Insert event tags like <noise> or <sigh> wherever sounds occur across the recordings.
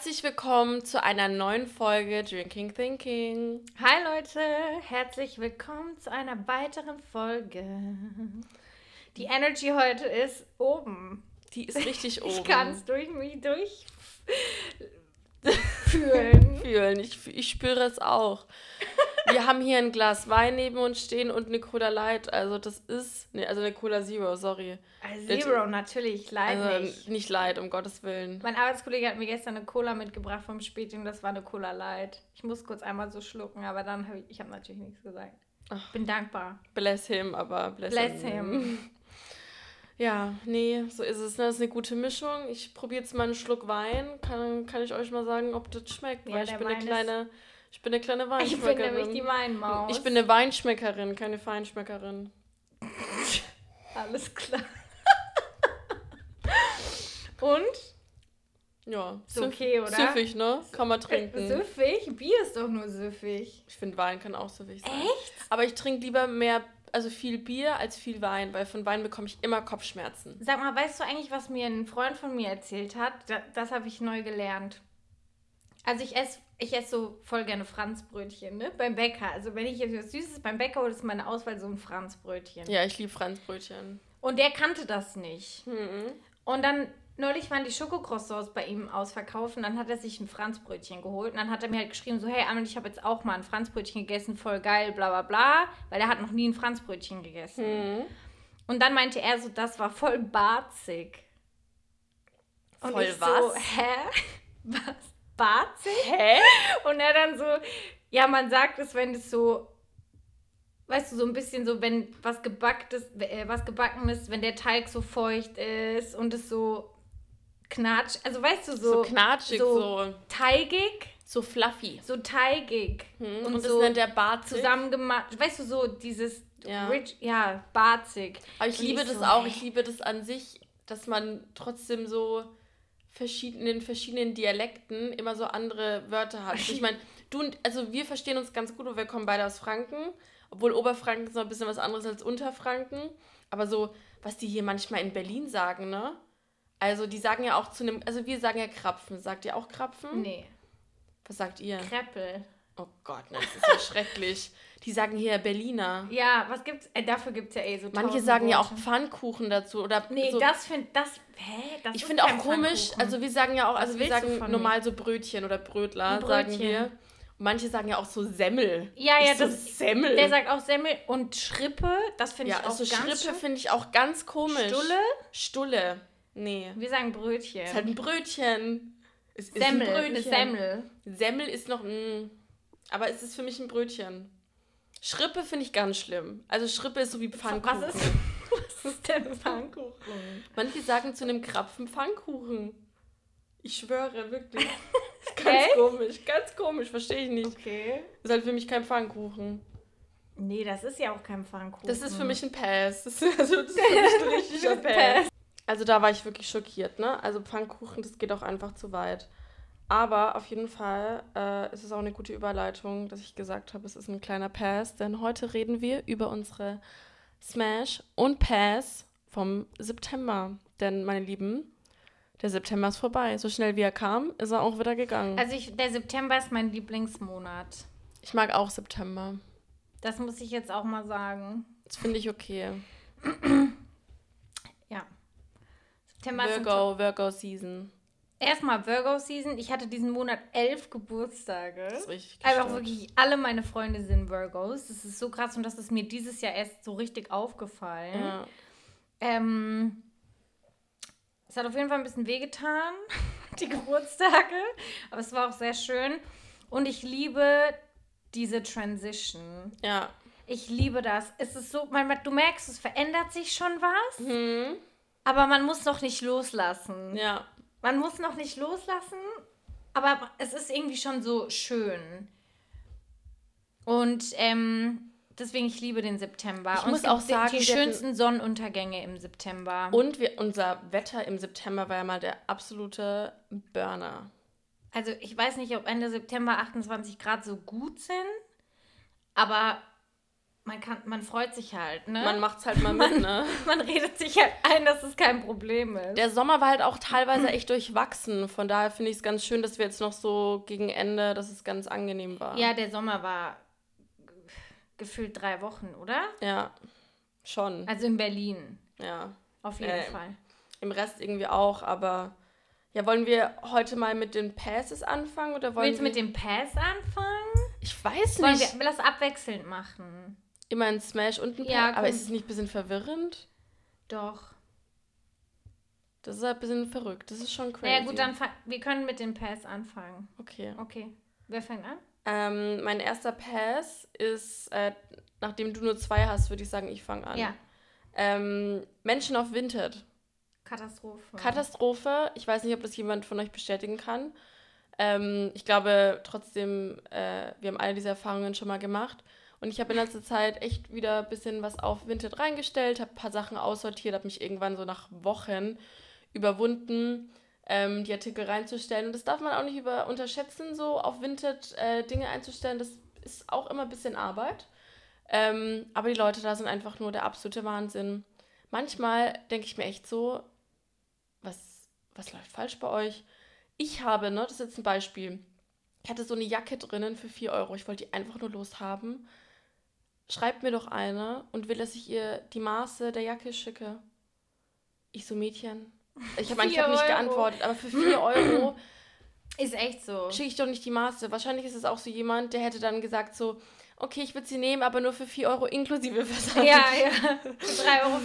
Herzlich willkommen zu einer neuen Folge Drinking Thinking. Hi Leute, herzlich willkommen zu einer weiteren Folge. Die Energy heute ist oben. Die ist richtig <laughs> oben. Ich kann es durch mich durch fühlen. <laughs> Fühlen. Ich, ich spüre es auch. Wir haben hier ein Glas Wein neben uns stehen und eine Cola Light. Also das ist, nee, also eine Cola Zero, sorry. Zero, natürlich, Light also, nicht. Nicht Light, um Gottes Willen. Mein Arbeitskollege hat mir gestern eine Cola mitgebracht vom Späti und das war eine Cola Light. Ich muss kurz einmal so schlucken, aber dann habe ich, ich habe natürlich nichts gesagt. Ach, Bin dankbar. Bless him, aber bless, Bless him. <laughs> Ja, nee, so ist es. Ne? Das ist eine gute Mischung. Ich probiere jetzt mal einen Schluck Wein. Kann, kann ich euch mal sagen, ob das schmeckt. Ja, weil ich bin eine Wein kleine, ich bin eine kleine Ich Weinschmeckerin. bin nämlich die Weinmaus. Ich bin eine Weinschmeckerin, keine Feinschmeckerin. <laughs> Alles klar. <laughs> und? Ja, Ist okay, oder? Süffig, ne? Kann man Äh, trinken. Süffig? Bier ist doch nur süffig. Ich finde, Wein kann auch süffig sein. Echt? Aber ich trinke lieber mehr, also viel Bier als viel Wein, weil von Wein bekomme ich immer Kopfschmerzen. Sag mal, weißt du eigentlich, was mir ein Freund von mir erzählt hat? Da, das habe ich neu gelernt. Also ich esse ich esse so voll gerne Franzbrötchen, ne? Beim Bäcker. Also wenn ich jetzt was Süßes beim Bäcker hole, ist meine Auswahl so ein Franzbrötchen. Ja, ich liebe Franzbrötchen. Und der kannte das nicht. Mhm. Und dann neulich waren die Schokocroissants bei ihm ausverkauft und dann hat er sich ein Franzbrötchen geholt und dann hat er mir halt geschrieben so, hey Arnold, ich habe jetzt auch mal ein Franzbrötchen gegessen, voll geil, bla bla bla, weil er hat noch nie ein Franzbrötchen gegessen. Mhm. Und dann meinte er so, das war voll barzig. Und Voll ich so, was? hä? <laughs> Was? Barzig? Hä? Und er dann so, ja, man sagt es, wenn es so, weißt du, so ein bisschen so, wenn was gebacktes, äh, was gebacken ist, wenn der Teig so feucht ist und es so knatsch, also weißt du, so, So, knatschig, so so, teigig, so fluffy. so teigig Mhm. und, Und, so nennt der Bart zusammengemacht, weißt du, so dieses Ja. rich, ja, barzig. Aber ich liebe das so, auch. Ich liebe das an sich, dass man trotzdem so verschieden, in verschiedenen Dialekten immer so andere Wörter hat. Ich <laughs> meine, du und, also wir verstehen uns ganz gut und wir kommen beide aus Franken. Obwohl Oberfranken ist noch ein bisschen was anderes als Unterfranken. Aber so, was die hier manchmal in Berlin sagen, ne? Also die sagen ja auch zu einem, also wir sagen ja Krapfen. Sagt ihr auch Krapfen? Nee, Was sagt ihr? Kreppel. Oh Gott, nein, das ist ja <laughs> schrecklich. Die sagen hier Berliner. Ja, was gibt's? Äh, dafür gibt's ja eh so Manche sagen ja auch Worte. Pfannkuchen dazu. Oder Nee, so, das finde das. Hä? Das Ich ist finde auch komisch, also wir sagen ja auch, also wir sagen normal so Brötchen oder Brötler, Ein sagen Brötchen. wir. Und manche sagen ja auch so Semmel. Ja, ja, ich so, das- Semmel. Der sagt auch Semmel und Schrippe, das finde ja, ich auch also ganz Schrippe finde ich auch ganz komisch. Stulle? Stulle. Nee. Wir sagen Brötchen. Ist halt ein Brötchen. Es ist Semmel, ein eine Brötchen. Semmel. Semmel ist noch ein. Aber es ist für mich ein Brötchen. Schrippe finde ich ganz schlimm. Also Schrippe ist so wie Pfannkuchen. Was ist, <laughs> was ist denn Pfannkuchen? Manche sagen zu einem Krapfen Pfannkuchen. Ich schwöre, wirklich. <laughs> Ganz Okay. komisch, ganz komisch, verstehe ich nicht. Okay. Ist halt für mich kein Pfannkuchen. Nee, das ist ja auch kein Pfannkuchen. Das ist für mich ein Pass. Das ist, also, <laughs> das ist für mich ein richtiger Pass. Also da war ich wirklich schockiert, ne? Also Pfannkuchen, das geht auch einfach zu weit. Aber auf jeden Fall äh, ist es auch eine gute Überleitung, dass ich gesagt habe, es ist ein kleiner Pass, denn heute reden wir über unsere Smash und Pass vom September. Denn, meine Lieben, der September ist vorbei. So schnell wie er kam, ist er auch wieder gegangen. Also ich, der September ist mein Lieblingsmonat. ich mag auch September. Das muss ich jetzt auch mal sagen. Das finde ich okay. Ja. September Virgo, Virgo Season. Erstmal Virgo Season. Ich hatte diesen Monat elf Geburtstage. Das ist richtig Einfach gestört. wirklich, alle meine Freunde sind Virgos. Das ist so krass und das ist mir dieses Jahr erst so richtig aufgefallen. Ja. Ähm, es hat auf jeden Fall ein bisschen wehgetan, <laughs> die Geburtstage. Aber es war auch sehr schön. Und ich liebe diese Transition. ja. Ich liebe das. Es ist so, man, du merkst, es verändert sich schon was, Hm. aber man muss noch nicht loslassen. Ja. Man muss noch nicht loslassen, aber es ist irgendwie schon so schön. Und ähm, deswegen, ich liebe den September. Ich Und muss auch sagen, die schönsten Sonnenuntergänge im September. Und wir, unser Wetter im September war ja mal der absolute Burner. Also ich weiß nicht, ob Ende September 28 Grad so gut sind, aber man kann, man freut sich halt, ne? Man macht's halt mal mit, ne? <laughs> man redet sich halt ein, dass es kein Problem ist. Der Sommer war halt auch teilweise <clears throat> echt durchwachsen. Von daher finde ich es ganz schön, dass wir jetzt noch so gegen Ende, dass es ganz angenehm war. Ja, der Sommer war gefühlt drei Wochen, oder? Ja, schon. Also in Berlin. Ja. Auf jeden Äh, Fall. Im Rest irgendwie auch, aber ja, wollen wir heute mal mit den Passes anfangen oder wollen Willst du wir mit dem Pass anfangen? Ich weiß Wollen nicht. wir das abwechselnd machen? Immer ein Smash und ein Ja, aber ist es nicht ein bisschen verwirrend? Doch. Das ist halt ein bisschen verrückt. Das ist schon crazy. Naja, gut, dann wir können mit dem Pass anfangen. Okay. Okay. Wer fängt an? Ähm, mein erster Pass ist, äh, nachdem du nur zwei hast, würde ich sagen, ich fange an. Ja. Ähm, Menschen auf Vinted. Katastrophe. Katastrophe. Ich weiß nicht, ob das jemand von euch bestätigen kann. Ähm, ich glaube trotzdem, äh, wir haben alle diese Erfahrungen schon mal gemacht. Und ich habe in letzter Zeit echt wieder ein bisschen was auf Vinted reingestellt, habe ein paar Sachen aussortiert, habe mich irgendwann so nach Wochen überwunden, ähm, die Artikel reinzustellen. Und das darf man auch nicht über unterschätzen, so auf Vinted äh, Dinge einzustellen. Das ist auch immer ein bisschen Arbeit. Ähm, aber die Leute da sind einfach nur der absolute Wahnsinn. Manchmal denke ich mir echt so, was, was läuft falsch bei euch? Ich habe, ne, das ist jetzt ein Beispiel. Ich hatte so eine Jacke drinnen für 4 Euro. Ich wollte die einfach nur loshaben. Schreibt mir doch eine und will, dass ich ihr die Maße der Jacke schicke. Ich so, Mädchen. Ich habe <laughs> hab nicht geantwortet, aber für 4 Euro <clears throat> Ist echt so. schicke ich doch nicht die Maße. Wahrscheinlich ist es auch so jemand, der hätte dann gesagt so, okay, ich würde sie nehmen, aber nur für 4 Euro inklusive Versand. Ja, ja. <laughs> Für 3,50 Euro.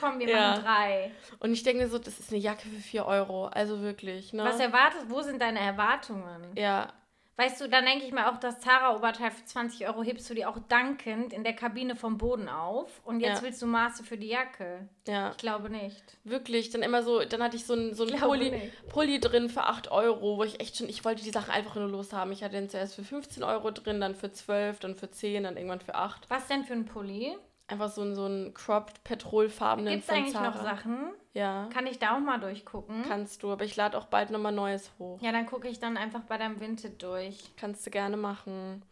Komm, wir Ja. machen drei. Und ich denke mir so, das ist eine Jacke für 4 Euro. Also wirklich, ne? Was erwartest Wo sind deine Erwartungen? ja, Weißt du, dann denke ich mir auch, das Zara-Oberteil für 20 Euro hebst du dir auch dankend in der Kabine vom Boden auf. Und jetzt Ja. willst du Maße für die Jacke. ja. Ich glaube nicht. Wirklich, dann immer so, dann hatte ich so einen so glaube Pulli, nicht. Pulli drin für 8 Euro, wo ich echt schon, ich wollte die Sachen einfach nur loshaben. Ich hatte den zuerst für 15 Euro drin, dann für 12, dann für 10, dann irgendwann für 8. Was denn für ein Pulli? Einfach so einen, so einen cropped, petrolfarbenen Gibt es eigentlich Zara. noch Sachen? Ja, Kann ich da auch mal durchgucken? kannst du, aber ich lade auch bald nochmal Neues hoch. Ja, dann gucke ich dann einfach bei deinem Vinted durch. Kannst du gerne machen.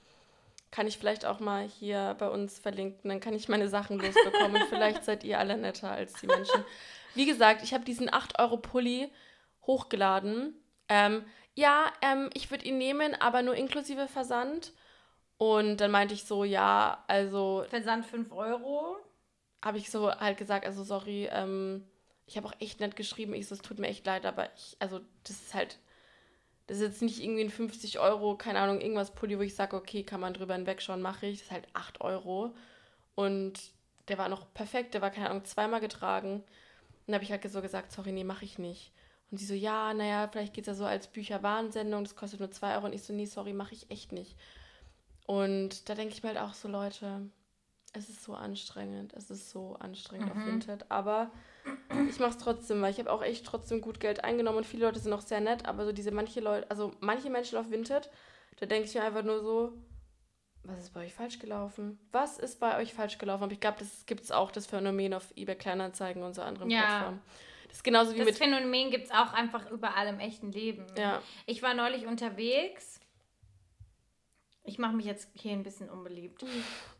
Kann ich vielleicht auch mal hier bei uns verlinken, dann kann ich meine Sachen losbekommen. und <laughs> vielleicht seid ihr alle netter als die Menschen. Wie gesagt, ich habe diesen 8-Euro-Pulli hochgeladen. Ähm, ja, ähm, ich würde ihn nehmen, aber nur inklusive Versand. Und dann meinte ich so, ja, also Versand 5 Euro. habe ich so halt gesagt, also sorry, ähm, ich habe auch echt nett geschrieben, ich so, es tut mir echt leid, aber ich, also das ist halt, das ist jetzt nicht irgendwie ein 50 Euro, keine Ahnung, irgendwas Pulli, wo ich sage, okay, kann man drüber hinwegschauen, mache ich, das ist halt 8 Euro und der war noch perfekt, der war, keine Ahnung, zweimal getragen und dann habe ich halt so gesagt, sorry, nee, mache ich nicht. Und sie so, ja, naja, vielleicht geht es ja so als Bücherwarensendung, das kostet nur 2 Euro und ich so, nee, sorry, mache ich echt nicht. Und da denke ich mir halt auch so, Leute, es ist so anstrengend. Es ist so anstrengend auf Mhm. Vinted. Aber ich mache es trotzdem, weil ich habe auch echt trotzdem gut Geld eingenommen und viele Leute sind auch sehr nett. Aber so diese manche Leute, also manche Menschen auf Vinted, da denke ich mir einfach nur so, was ist bei euch falsch gelaufen? Was ist bei euch falsch gelaufen? Aber ich glaube, das gibt es auch, das Phänomen auf eBay Kleinanzeigen und so anderen Ja. Plattformen. Das ist genauso wie Das mit. Phänomen gibt es auch einfach überall im echten Leben. Ja, Ich war neulich unterwegs. Ich mache mich jetzt hier ein bisschen unbeliebt.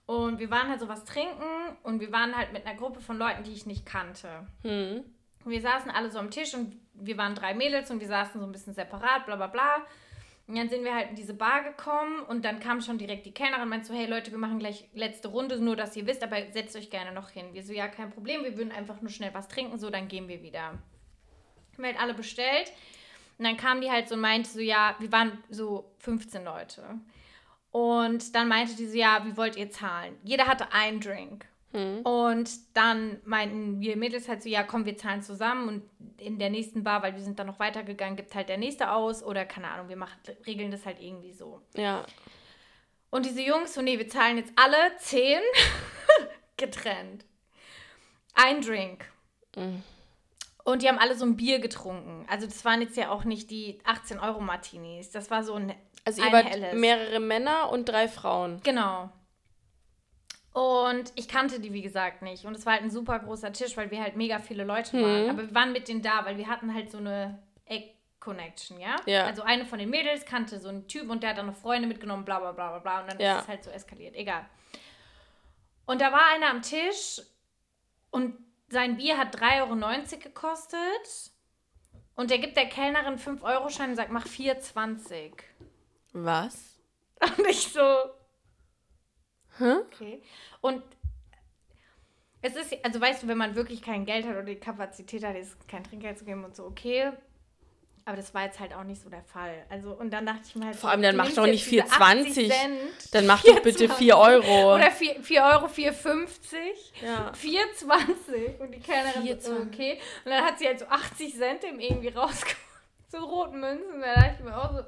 Und wir waren halt so was trinken und wir waren halt mit einer Gruppe von Leuten, die ich nicht kannte. hm. Und wir saßen alle so am Tisch und wir waren drei Mädels und wir saßen so ein bisschen separat, bla bla bla. Und dann sind wir halt in diese Bar gekommen und dann kam schon direkt die Kellnerin und meinte so, hey Leute, wir machen gleich letzte Runde, nur dass ihr wisst, aber setzt euch gerne noch hin. Wir so, ja, kein Problem, wir würden einfach nur schnell was trinken, so, dann gehen wir wieder. Haben wir halt alle bestellt. Und dann kam die halt so und meinte so, ja, wir waren so 15 Leute. Und dann meinte die so, ja, wie wollt ihr zahlen? Jeder hatte einen Drink. Hm. Und dann meinten wir Mädels halt so, ja, komm, wir zahlen zusammen und in der nächsten Bar, weil wir sind dann noch weitergegangen, gibt halt der nächste aus oder keine Ahnung, wir machen, regeln das halt irgendwie so. Ja. Und diese Jungs, so, nee, wir zahlen jetzt alle zehn <laughs> getrennt. Ein Drink. Mhm. Und die haben alle so ein Bier getrunken. Also das waren jetzt ja auch nicht die 18 Euro Martinis. Das war so ein Also ihr wart helles. mehrere Männer und drei Frauen. Genau. Und ich kannte die, wie gesagt, nicht. Und es war halt ein super großer Tisch, weil wir halt mega viele Leute waren. Mhm. Aber wir waren mit denen da, weil wir hatten halt so eine Egg-Connection, ja? Ja. Also eine von den Mädels kannte so einen Typ und der hat dann noch Freunde mitgenommen, bla bla bla bla bla. Und dann Ja. ist es halt so eskaliert. Egal. Und da war einer am Tisch und sein Bier hat 3,90 Euro gekostet. Und der gibt der Kellnerin 5-Euro-Schein und sagt, mach 4,20. Was? <laughs> Und ich so, Hä? okay. Und es ist, also weißt du, wenn man wirklich kein Geld hat oder die Kapazität hat, ist kein Trinkgeld zu geben und so, okay. Aber das war jetzt halt auch nicht so der Fall. Also, und dann dachte ich mir halt. Vor so, allem, dann mach doch nicht diese 4,20. 80 Cent, Dann mach doch bitte 4 Euro. Oder 4, 4 Euro, 4,50. Ja. 4,20. Und die Kellnerin so, 4,20. okay. Und dann hat sie halt so 80 Cent im irgendwie rausgeholt. <laughs> So roten Münzen. Da dachte ich mir auch so.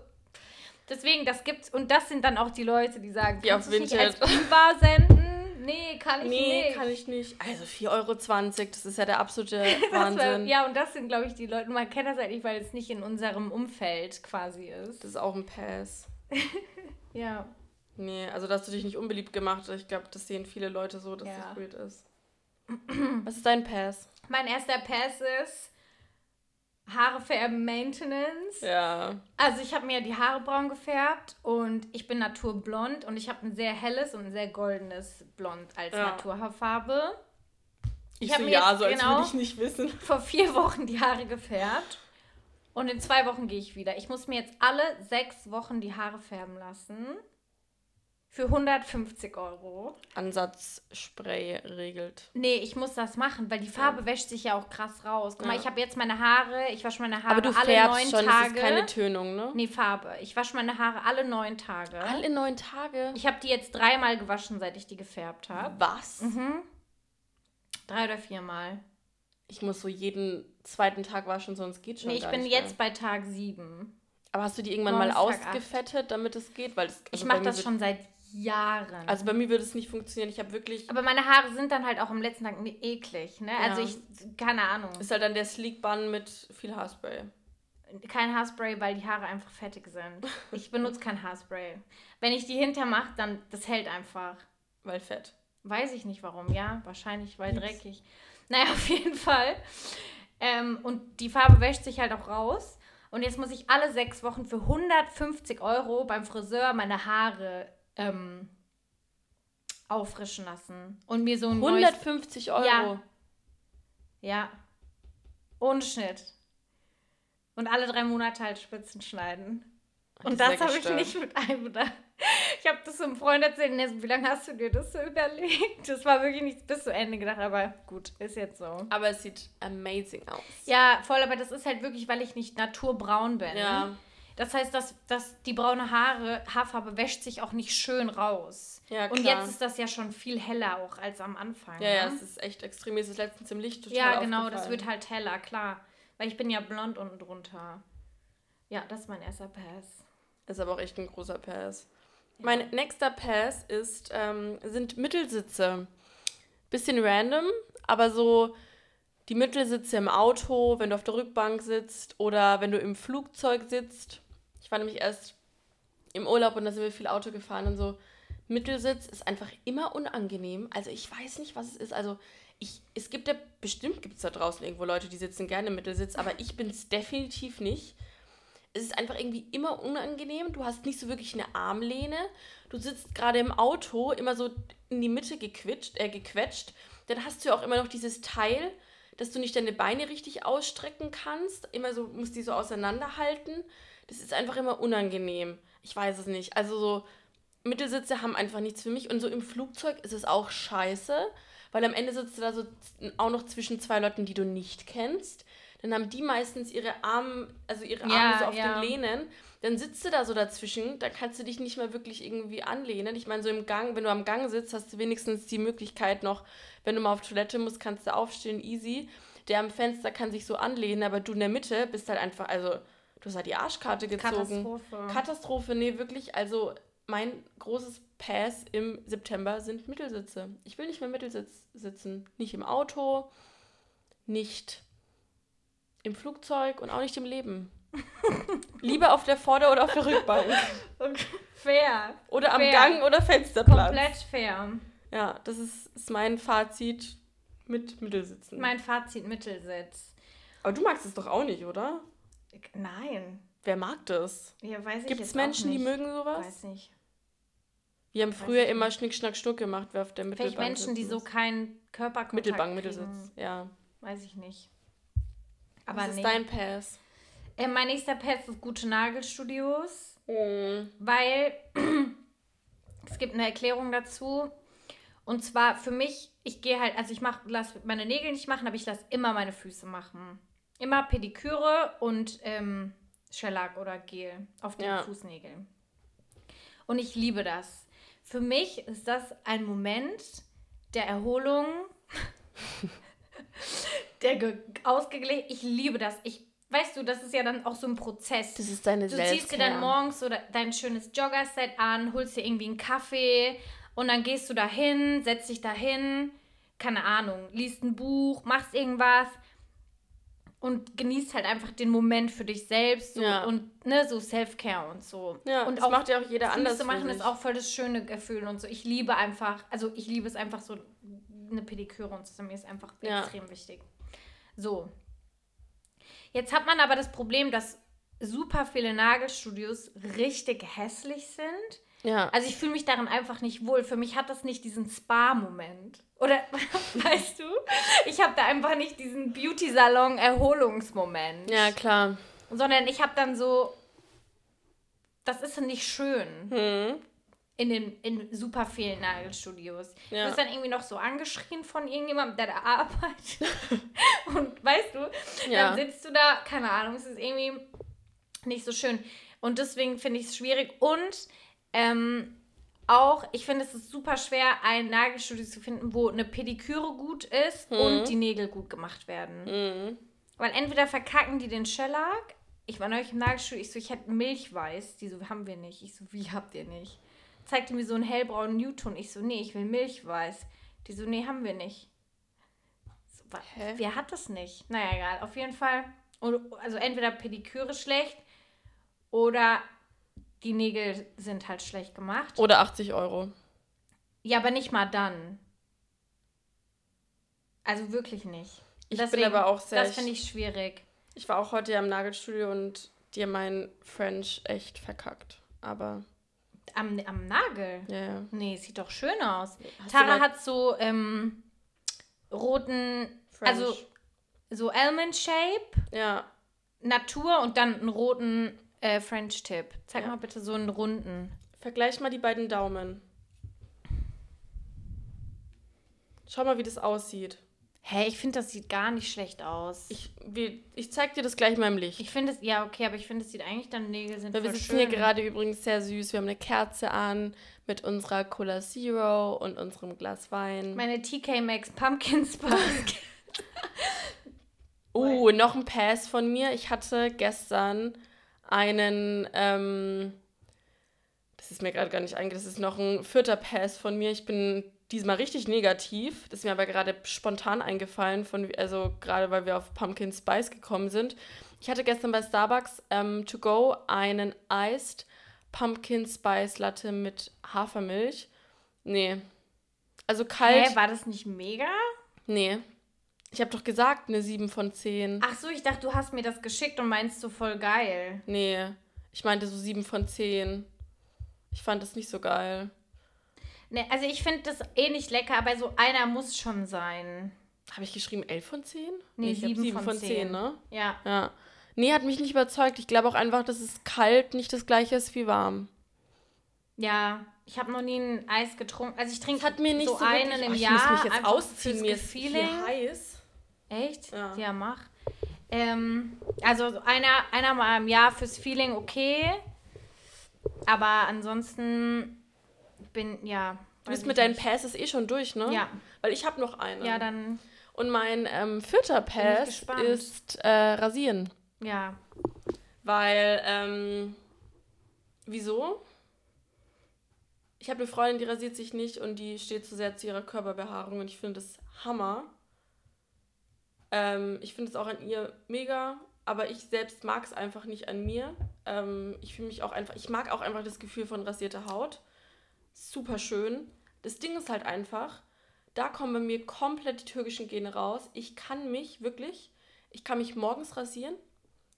Deswegen, das gibt's. Und das sind dann auch die Leute, die sagen, Die auf Vinted. Biber senden? Nee, kann ich Nee, nicht. kann ich nicht. Also 4,20 Euro, das ist ja der absolute <laughs> Das war, Wahnsinn. ja, und das sind, glaube ich, die Leute. Man kennt das halt nicht, weil es nicht in unserem Umfeld quasi ist. Das ist auch ein Pass. <laughs> Ja. Nee, also da hast du dich nicht unbeliebt gemacht. Ich glaube, das sehen viele Leute so, dass Ja. das weird ist. <clears throat> Was ist dein Pass? Mein erster Pass ist Haare färben Maintenance. Ja. Also ich habe mir die Haare braun gefärbt und ich bin naturblond und ich habe ein sehr helles und ein sehr goldenes Blond als Ja. Naturhaarfarbe. Ich, Ich hab so, mir ja, jetzt so als genau- ich nicht wissen. <laughs> Vor vier Wochen die Haare gefärbt und in zwei Wochen gehe ich wieder. Ich muss mir jetzt alle sechs Wochen die Haare färben lassen. Für 150 Euro. Ansatzspray regelt. Nee, ich muss das machen, weil die Farbe wäscht sich ja auch krass raus. Guck mal, Ja. ich habe jetzt meine Haare, ich wasche meine Haare Aber du alle färbst neun schon, Tage. das ist keine Tönung, ne? nee, Farbe. Ich wasche meine Haare alle neun Tage. Alle neun Tage. Ich habe die jetzt dreimal gewaschen, seit ich die gefärbt habe. Was? Mhm. Drei oder viermal. Ich muss so jeden zweiten Tag waschen, sonst geht schon Nee, ich bin jetzt mehr. bei Tag sieben. Aber hast du die irgendwann Morgen mal ausgefettet, damit es geht? Weil das, also ich mache das schon seit Jahren. Also bei mir würde es nicht funktionieren. Ich habe wirklich... aber meine Haare sind dann halt auch am letzten Tag eklig, ne? Also Ja. ich, keine Ahnung. Ist halt dann der Sleek Bun mit viel Haarspray. Kein Haarspray, weil die Haare einfach fettig sind. <laughs> Ich benutze kein Haarspray. Wenn ich die hintermache, dann, das hält einfach. Weil fett. Weiß ich nicht warum, ja. Wahrscheinlich, weil Lieb's. dreckig. <laughs> Naja, auf jeden Fall. Ähm, und die Farbe wäscht sich halt auch raus. Und jetzt muss ich alle sechs Wochen für 150 Euro beim Friseur meine Haare ähm, auffrischen lassen. Und mir so ein neues 150 Euro. Ja. Ja. Ohne Schnitt. Und alle drei Monate halt Spitzen schneiden. Und Das das habe ich nicht mit einbedacht. Ich habe das einem Freund erzählt und so, wie lange hast du dir das so überlegt? Das war wirklich nicht bis zu Ende gedacht, aber gut, ist jetzt so. Aber es sieht amazing aus. Ja, voll, aber das ist halt wirklich, weil ich nicht naturbraun bin. Ja. Das heißt, dass, dass die braune Haare, Haarfarbe wäscht sich auch nicht schön raus. Ja, Und klar. jetzt ist das ja schon viel heller auch als am Anfang. Ja, ja, ne? es ist echt extrem. Mir ist es letztens im Licht total Ja, genau, das wird halt heller, klar. Weil ich bin ja blond unten drunter. Ja, das ist mein erster Pass. Ist aber auch echt ein großer Pass. Mein nächster Pass ist, ähm, sind Mittelsitze. Bisschen random, aber so die Mittelsitze im Auto, wenn du auf der Rückbank sitzt oder wenn du im Flugzeug sitzt. Ich war nämlich erst im Urlaub und da sind wir viel Auto gefahren und so. Mittelsitz ist einfach immer unangenehm. Also ich weiß nicht, was es ist. Also ich, es gibt ja, bestimmt gibt es da draußen irgendwo Leute, die sitzen gerne im Mittelsitz, aber ich bin es definitiv nicht es ist einfach irgendwie immer unangenehm. Du hast nicht so wirklich eine Armlehne. Du sitzt gerade im Auto immer so in die Mitte gequetscht, äh, gequetscht. Dann hast du ja auch immer noch dieses Teil, dass du nicht deine Beine richtig ausstrecken kannst. Immer so, musst die so auseinanderhalten. Das ist einfach immer unangenehm. Ich weiß es nicht. Also so Mittelsitze haben einfach nichts für mich. Und so im Flugzeug ist es auch scheiße, weil am Ende sitzt du da so auch noch zwischen zwei Leuten, die du nicht kennst. Dann haben die meistens ihre Arme, also ihre Arme Ja, so auf ja. den Lehnen. Dann sitzt du da so dazwischen, da kannst du dich nicht mehr wirklich irgendwie anlehnen. Ich meine, so im Gang, wenn du am Gang sitzt, hast du wenigstens die Möglichkeit noch, wenn du mal auf Toilette musst, kannst du aufstehen, easy. Der am Fenster kann sich so anlehnen, aber du in der Mitte bist halt einfach, also du hast halt die Arschkarte gezogen. Katastrophe. Katastrophe, nee, wirklich. Also mein großes Pass im September sind Mittelsitze. Ich will nicht mehr Mittelsitz sitzen. Nicht im Auto, nicht im Flugzeug und auch nicht im Leben. <laughs> Lieber auf der Vorder- oder auf der Rückbank. fair. Oder am Fair. Gang oder Fensterplatz. Komplett fair. Ja, das ist, ist mein Fazit mit Mittelsitzen. Mein Fazit Mittelsitz. Aber du magst es doch auch nicht, oder? Nein. Wer mag das? Ja, Gibt es Menschen, die mögen sowas? Weiß nicht. Wir haben früher immer Schnick, Schnack, Schnuck gemacht, wer auf der Mittelbank Vielleicht Menschen, die so keinen Körperkontakt Mittelbank, Mittelsitz, ja. Weiß ich nicht. Aber Was ist nee. dein Pass? Äh, mein nächster Pass ist gute Nagelstudios. Mhm. Weil <clears throat> es gibt eine Erklärung dazu. Und zwar für mich, ich gehe halt, also ich mach, lass meine Nägel nicht machen, aber ich lasse immer meine Füße machen. Immer Pediküre und ähm, Shellac oder Gel auf den ja. Fußnägeln. Und ich liebe das. Für mich ist das ein Moment der Erholung, <laughs> der ausgeglichen. Ich liebe das. Ich, weißt du, das ist ja dann auch so ein Prozess. Das ist deine Du ziehst dir dann morgens so dein schönes Jogger-Set an, holst dir irgendwie einen Kaffee und dann gehst du dahin, setzt dich dahin, keine Ahnung, liest ein Buch, machst irgendwas und genießt halt einfach den Moment für dich selbst so, ja. und ne, so Self-Care und so. Ja, und das auch macht ja auch jeder anders. Füße machen ist auch voll das schöne Gefühl und so. Ich liebe einfach, also ich liebe es einfach so, eine Pediküre und so, mir ist einfach ja. extrem wichtig. So. Jetzt hat man aber das Problem, dass super viele Nagelstudios richtig hässlich sind. Ja. Also ich fühle mich darin einfach nicht wohl. Für mich hat das nicht diesen Spa-Moment. Oder, <laughs> weißt du? Ich habe da einfach nicht diesen Beauty-Salon-Erholungsmoment. Ja, klar. Sondern ich habe dann so, das ist nicht schön. Hm. In den in super vielen Nagelstudios. Ja. Du wirst dann irgendwie noch so angeschrien von irgendjemandem, der da arbeitet. <laughs> Und weißt du, ja. dann sitzt du da, keine Ahnung, es ist irgendwie nicht so schön. Und deswegen finde ich es schwierig. Und ähm, auch, ich finde, es ist super schwer, ein Nagelstudio zu finden, wo eine Pediküre gut ist mhm. und die Nägel gut gemacht werden. Mhm. Weil entweder verkacken die den Shellac. Ich war neulich im Nagelstudio, ich so, ich hätte Milchweiß. Die so, haben wir nicht. Ich so, wie habt ihr nicht? Zeigte mir so einen hellbraunen Newton. Ich so, nee, ich will Milchweiß. Die so, nee, haben wir nicht. So, Hä? Wer hat das nicht? Naja, egal. Auf jeden Fall. Also entweder Pediküre schlecht oder die Nägel sind halt schlecht gemacht. Oder 80 Euro. Ja, aber nicht mal dann. Also wirklich nicht. Ich Deswegen, bin aber auch sehr. Das finde ich schwierig. Ich war auch heute ja im Nagelstudio und dir mein French echt verkackt. Aber. Am, am Nagel? Ja, ja. Nee, sieht doch schön aus. Hast Tara hat so ähm, roten. French. Also so Almond Shape. Ja. Natur und dann einen roten äh, French Tip. Zeig ja. mal bitte so einen runden. Vergleich mal die beiden Daumen. Schau mal, wie das aussieht. Hä, hey, ich finde, das sieht gar nicht schlecht aus. Ich, wie, ich zeig dir das gleich mal im Licht. Ich finde es, ja, okay, aber ich finde, es sieht eigentlich, deine Nägel sind Weil Wir sitzen hier gerade übrigens sehr süß. Wir haben eine Kerze an mit unserer Cola Zero und unserem Glas Wein. Meine TK Maxx Pumpkin Spice. oh, <laughs> noch ein Pass von mir. Ich hatte gestern einen, ähm, das ist mir gerade gar nicht eingefallen, das ist noch ein vierter Pass von mir. Ich bin diesmal richtig negativ. Das ist mir aber gerade spontan eingefallen, von, also gerade weil wir auf Pumpkin Spice gekommen sind. Ich hatte gestern bei Starbucks ähm, to go einen Iced Pumpkin Spice Latte mit Hafermilch. Nee. Also kalt. Hä, war das nicht mega? Nee. Ich habe doch gesagt, eine 7 von 10. Ach so, ich dachte, du hast mir das geschickt und meinst so voll geil. Nee, ich meinte so 7 von 10. Ich fand das nicht so geil. Nee, also ich finde das eh nicht lecker, aber so einer muss schon sein. Habe ich geschrieben 11 von 10? Nee, nee 7, 7 von 10. 10, ne? Ja. Ja. Nee, hat mich nicht überzeugt. Ich glaube auch einfach, dass es kalt nicht das gleiche ist wie warm. Ja, ich habe noch nie ein Eis getrunken. Also ich trinke hat mir nicht so, so einen wirklich, im Jahr. Ich muss mich jetzt ausziehen, mir ist Feeling. heiß. Echt? Ja, ja mach. Ähm, also einer, einer mal im Jahr fürs Feeling okay. Aber ansonsten bin, ja. Du bist mit deinen Passes eh schon durch, ne? Ja. Weil ich habe noch einen. Ja, dann. Und mein ähm, vierter Pass ist äh, Rasieren. Ja. Weil, ähm, wieso? Ich habe eine Freundin, die rasiert sich nicht und die steht zu sehr zu ihrer Körperbehaarung und ich finde das Hammer. Ähm, ich finde es auch an ihr mega, aber ich selbst mag es einfach nicht an mir. Ähm, ich fühle mich auch einfach, ich mag auch einfach das Gefühl von rasierter Haut. Super schön. Das Ding ist halt einfach, da kommen bei mir komplett die türkischen Gene raus. Ich kann mich wirklich, ich kann mich morgens rasieren.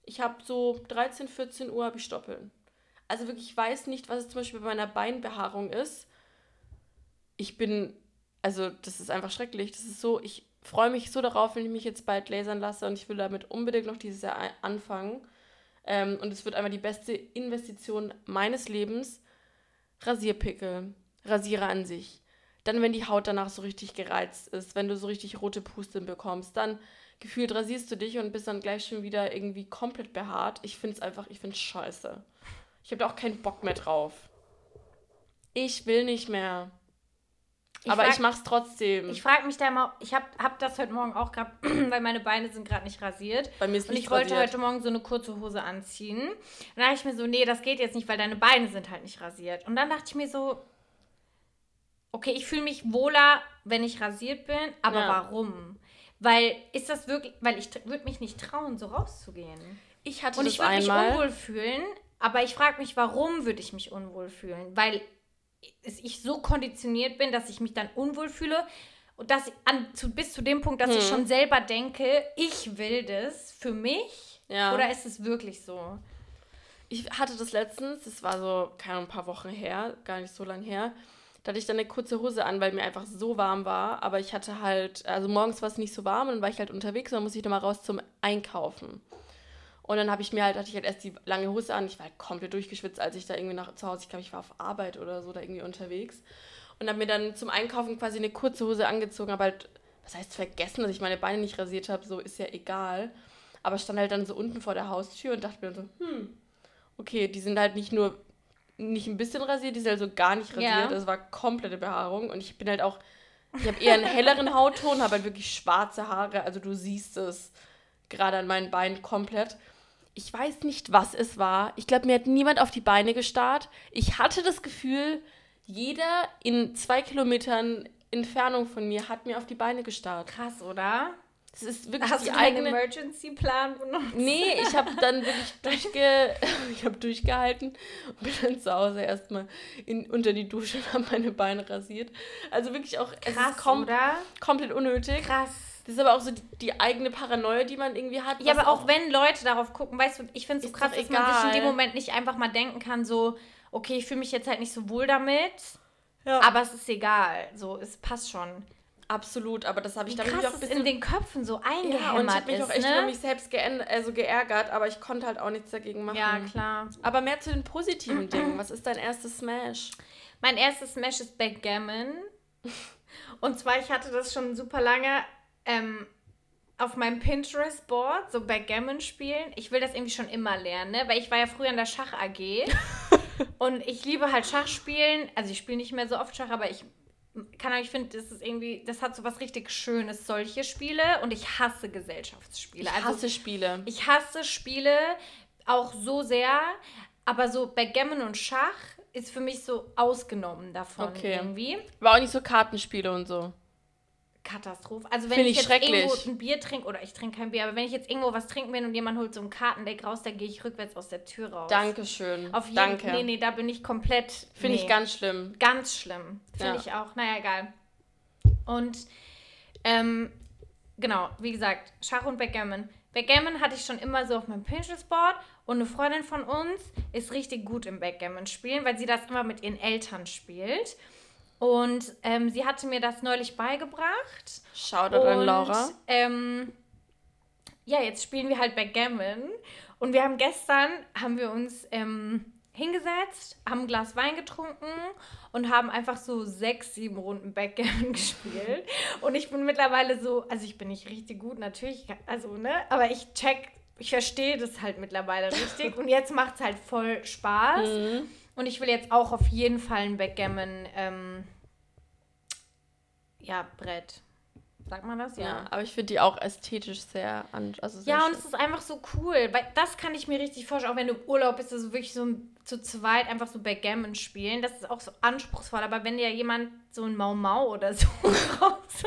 Ich habe so 13, 14 Uhr habe ich Stoppeln. Also wirklich, ich weiß nicht, was es zum Beispiel bei meiner Beinbehaarung ist. ich bin, also das ist einfach schrecklich. Das ist so, ich freue mich so darauf, wenn ich mich jetzt bald lasern lasse und ich will damit unbedingt noch dieses Jahr anfangen. Ähm, und es wird einmal die beste Investition meines Lebens. Rasierpickel, Rasierer an sich. Dann, wenn die Haut danach so richtig gereizt ist, wenn du so richtig rote Pusteln bekommst, dann gefühlt rasierst du dich und bist dann gleich schon wieder irgendwie komplett behaart. Ich finde es einfach, ich finde es scheiße. Ich habe da auch keinen Bock mehr drauf. Ich will nicht mehr. Ich aber frag, ich mach's trotzdem. Ich frage mich da mal, ich habe hab das heute Morgen auch gehabt, <clears throat> weil meine Beine sind gerade nicht rasiert. Bei mir ist Und ich wollte rasiert. heute Morgen so eine kurze Hose anziehen. Und dann dachte ich mir so, nee, das geht jetzt nicht, weil deine Beine sind halt nicht rasiert. Und dann dachte ich mir so, okay, ich fühle mich wohler, wenn ich rasiert bin, aber ja. warum? Weil ist das wirklich, weil ich würde mich nicht trauen, so rauszugehen. Ich hatte Und ich würde mich unwohl fühlen, aber ich frage mich, warum würde ich mich unwohl fühlen? Weil ich so konditioniert bin, dass ich mich dann unwohl fühle und dass an, zu, bis zu dem Punkt, dass hm. ich schon selber denke, ich will das für mich. Ja. Oder ist es wirklich so? Ich hatte das letztens, das war so, keine ein paar Wochen her, gar nicht so lang her. Da hatte ich dann eine kurze Hose an, weil mir einfach so warm war. Aber ich hatte halt, also morgens war es nicht so warm und dann war ich halt unterwegs und dann musste ich nochmal raus zum Einkaufen. Und dann habe ich mir halt, hatte ich halt erst die lange Hose an. Ich war halt komplett durchgeschwitzt, als ich da irgendwie nach zu Hause, ich glaube, ich war auf Arbeit oder so, da irgendwie unterwegs. Und habe mir dann zum Einkaufen quasi eine kurze Hose angezogen, aber halt, was heißt vergessen, dass ich meine Beine nicht rasiert habe, so ist ja egal. Aber stand halt dann so unten vor der Haustür und dachte mir dann so, hm, okay, die sind halt nicht nur nicht ein bisschen rasiert, die sind halt so gar nicht rasiert. Ja. Das war komplette Behaarung und ich bin halt auch, ich habe eher einen helleren Hautton, habe halt wirklich schwarze Haare, also du siehst es gerade an meinen Beinen komplett. Ich weiß nicht, was es war. Ich glaube, mir hat niemand auf die Beine gestarrt. Ich hatte das Gefühl, jeder in zwei Kilometern Entfernung von mir hat mir auf die Beine gestarrt. Krass, oder? Das ist wirklich Hast die du eigene Emergency-Plan benutzt? Nee, ich habe <laughs> dann wirklich durchge <laughs> ich hab durchgehalten und bin dann zu Hause erstmal in, unter die Dusche und habe meine Beine rasiert. Also wirklich auch Krass, es ist kom oder? komplett unnötig. Krass. Das ist aber auch so die, die, eigene Paranoia, die man irgendwie hat. Ja, aber auch, auch, wenn Leute darauf gucken, weißt du, ich finde es so krass, dass man sich in dem Moment nicht einfach mal denken kann, so, okay, ich fühle mich jetzt halt nicht so wohl damit, ja. aber es ist egal. So, es passt schon. Absolut, aber das habe ich dann auch ein bisschen in den Köpfen so eingehämmert ja, und ich habe mich auch echt ne? über mich selbst also geärgert, aber ich konnte halt auch nichts dagegen machen. Ja, klar. Aber mehr zu den positiven Dingen. Was ist dein erstes Smash? Mein erstes Smash ist Backgammon. <laughs> Und zwar, ich hatte das schon super lange ähm, auf meinem Pinterest-Board, so Backgammon spielen. Ich will das irgendwie schon immer lernen, ne? weil ich war ja früher in der Schach-AG. <laughs> und ich liebe halt Schachspielen. Also ich spiele nicht mehr so oft Schach, aber ich kann ich finde, das ist irgendwie, das hat so was richtig Schönes, solche Spiele. Und ich hasse Gesellschaftsspiele. Ich also hasse also, Spiele. Ich hasse Spiele auch so sehr, aber so Backgammon und Schach ist für mich so ausgenommen davon okay. irgendwie. War auch nicht so Kartenspiele und so. Katastrophe. Also wenn ich, ich jetzt irgendwo ein Bier trinke, oder ich trinke kein Bier, aber wenn ich jetzt irgendwo was trinken will und jemand holt so ein Kartendeck raus, dann gehe ich rückwärts aus der Tür raus. Dankeschön. Auf jeden Danke. Nee, nee, da bin ich komplett. Finde nee. ich ganz schlimm. Ganz schlimm. Finde ja. ich auch. Naja, egal. Und ähm, genau, wie gesagt, Schach und Backgammon. Backgammon hatte ich schon immer so auf meinem Pinterest-Board und eine Freundin von uns ist richtig gut im Backgammon spielen, weil sie das immer mit ihren Eltern spielt. Und ähm, sie hatte mir das neulich beigebracht. Shoutout und, an Laura. Ähm, ja, jetzt spielen wir halt Backgammon. Und wir haben gestern, haben wir uns ähm, hingesetzt, haben ein Glas Wein getrunken und haben einfach so sechs, sieben Runden Backgammon <laughs> gespielt. Und ich bin mittlerweile so, also ich bin nicht richtig gut, natürlich, also, ne, aber ich check, ich verstehe das halt mittlerweile richtig. und jetzt macht es halt voll Spaß. Mhm. Und ich will jetzt auch auf jeden Fall ein Backgammon, ähm, ja, Brett. Sagt man das? Ja. ja aber ich finde die auch ästhetisch sehr, also sehr Ja, schön. und es ist einfach so cool, weil das kann ich mir richtig vorstellen, auch wenn du im Urlaub bist, also wirklich so zu zweit einfach so Backgammon spielen, das ist auch so anspruchsvoll, aber wenn dir jemand so ein Mau Mau oder so <laughs> raus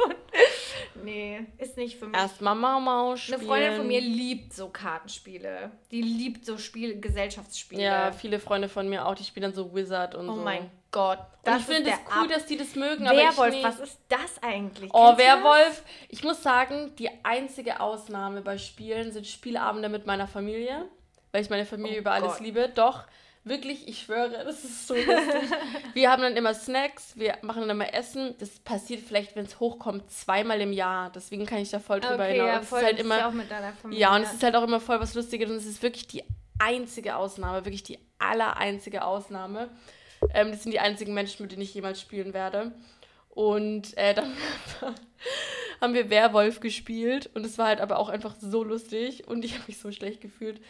Nee, ist nicht für mich. Erstmal Mau Mau spielen. Eine Freundin von mir liebt so Kartenspiele. Die liebt so Spiel Gesellschaftsspiele. Ja, viele Freunde von mir auch, die spielen dann so Wizard und oh so. Oh mein Gott. Das ich finde es cool, dass die das mögen. Werwolf, aber was ist das eigentlich? Oh, Werwolf. Ich muss sagen, die einzige Ausnahme bei Spielen sind Spielabende mit meiner Familie. Weil ich meine Familie oh über alles Gott. liebe. Doch, Wirklich, ich schwöre, das ist so lustig. <laughs> wir haben dann immer Snacks, wir machen dann immer Essen. Das passiert vielleicht, wenn es hochkommt, zweimal im Jahr. Deswegen kann ich da voll drüber okay, hinaus. Ja, voll, ist halt immer, Familie. Ja, und es ist halt auch immer voll was Lustiges und es ist wirklich die einzige Ausnahme, wirklich die aller einzige Ausnahme. Ähm, das sind die einzigen Menschen, mit denen ich jemals spielen werde. Und äh, dann <laughs> haben wir Werwolf gespielt und es war halt aber auch einfach so lustig und ich habe mich so schlecht gefühlt,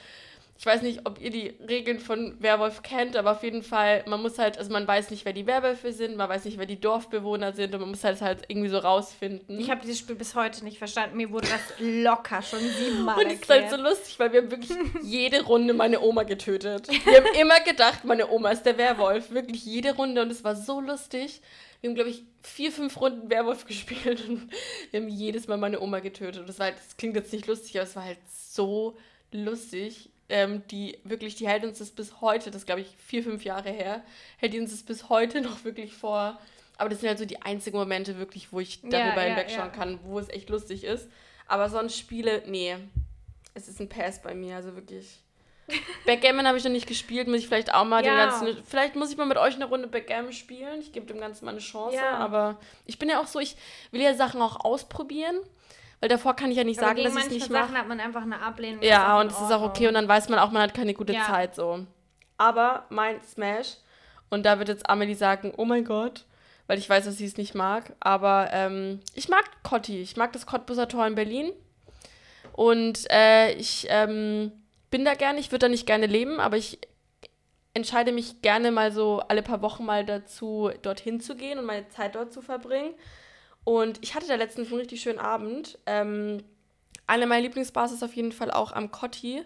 ich weiß nicht, ob ihr die Regeln von Werwolf kennt, aber auf jeden Fall, man muss halt, also man weiß nicht, wer die Werwölfe sind, man weiß nicht, wer die Dorfbewohner sind und man muss halt halt irgendwie so rausfinden. Ich habe dieses Spiel bis heute nicht verstanden. Mir wurde das locker schon siebenmal Und es ist halt so lustig, weil wir haben wirklich <laughs> jede Runde meine Oma getötet. Wir haben immer gedacht, meine Oma ist der Werwolf. Wirklich jede Runde und es war so lustig. Wir haben, glaube ich, vier, fünf Runden Werwolf <laughs> gespielt und wir haben jedes Mal meine Oma getötet. Und das war halt, das klingt jetzt nicht lustig, aber es war halt so lustig ähm, die wirklich, die hält uns das bis heute, das glaube ich vier, fünf Jahre her, hält uns das bis heute <laughs> noch wirklich vor. Aber das sind halt so die einzigen Momente wirklich, wo ich darüber ja, hinwegschauen ja. kann, wo es echt lustig ist. Aber sonst Spiele, nee. Es ist ein Pass bei mir, also wirklich. <laughs> Backgammon habe ich noch nicht gespielt, muss ich vielleicht auch mal ja. den ganzen. Vielleicht muss ich mal mit euch eine Runde Backgammon spielen. Ich gebe dem Ganzen mal eine Chance. Ja. Aber ich bin ja auch so, ich will ja Sachen auch ausprobieren. Weil davor kann ich ja nicht Aber sagen, dass ich es nicht mache. Sachen hat man einfach eine Ablehnung. Ja, und es ist auch okay und dann weiß man auch, man hat keine gute ja. Zeit so. Aber mein Smash, und da wird jetzt Amelie sagen, oh mein Gott, weil ich weiß, dass sie es nicht mag, aber ähm, ich mag Cotti. Ich mag das Cottbuser Tor in Berlin. Und äh, ich ähm, bin da gerne, ich würde da nicht gerne leben, aber ich entscheide mich gerne mal so alle paar Wochen mal dazu, dorthin zu gehen und meine Zeit dort zu verbringen. Und ich hatte da letztens einen richtig schönen Abend. Ähm, eine meiner Lieblingsbars ist auf jeden Fall auch am Cotti.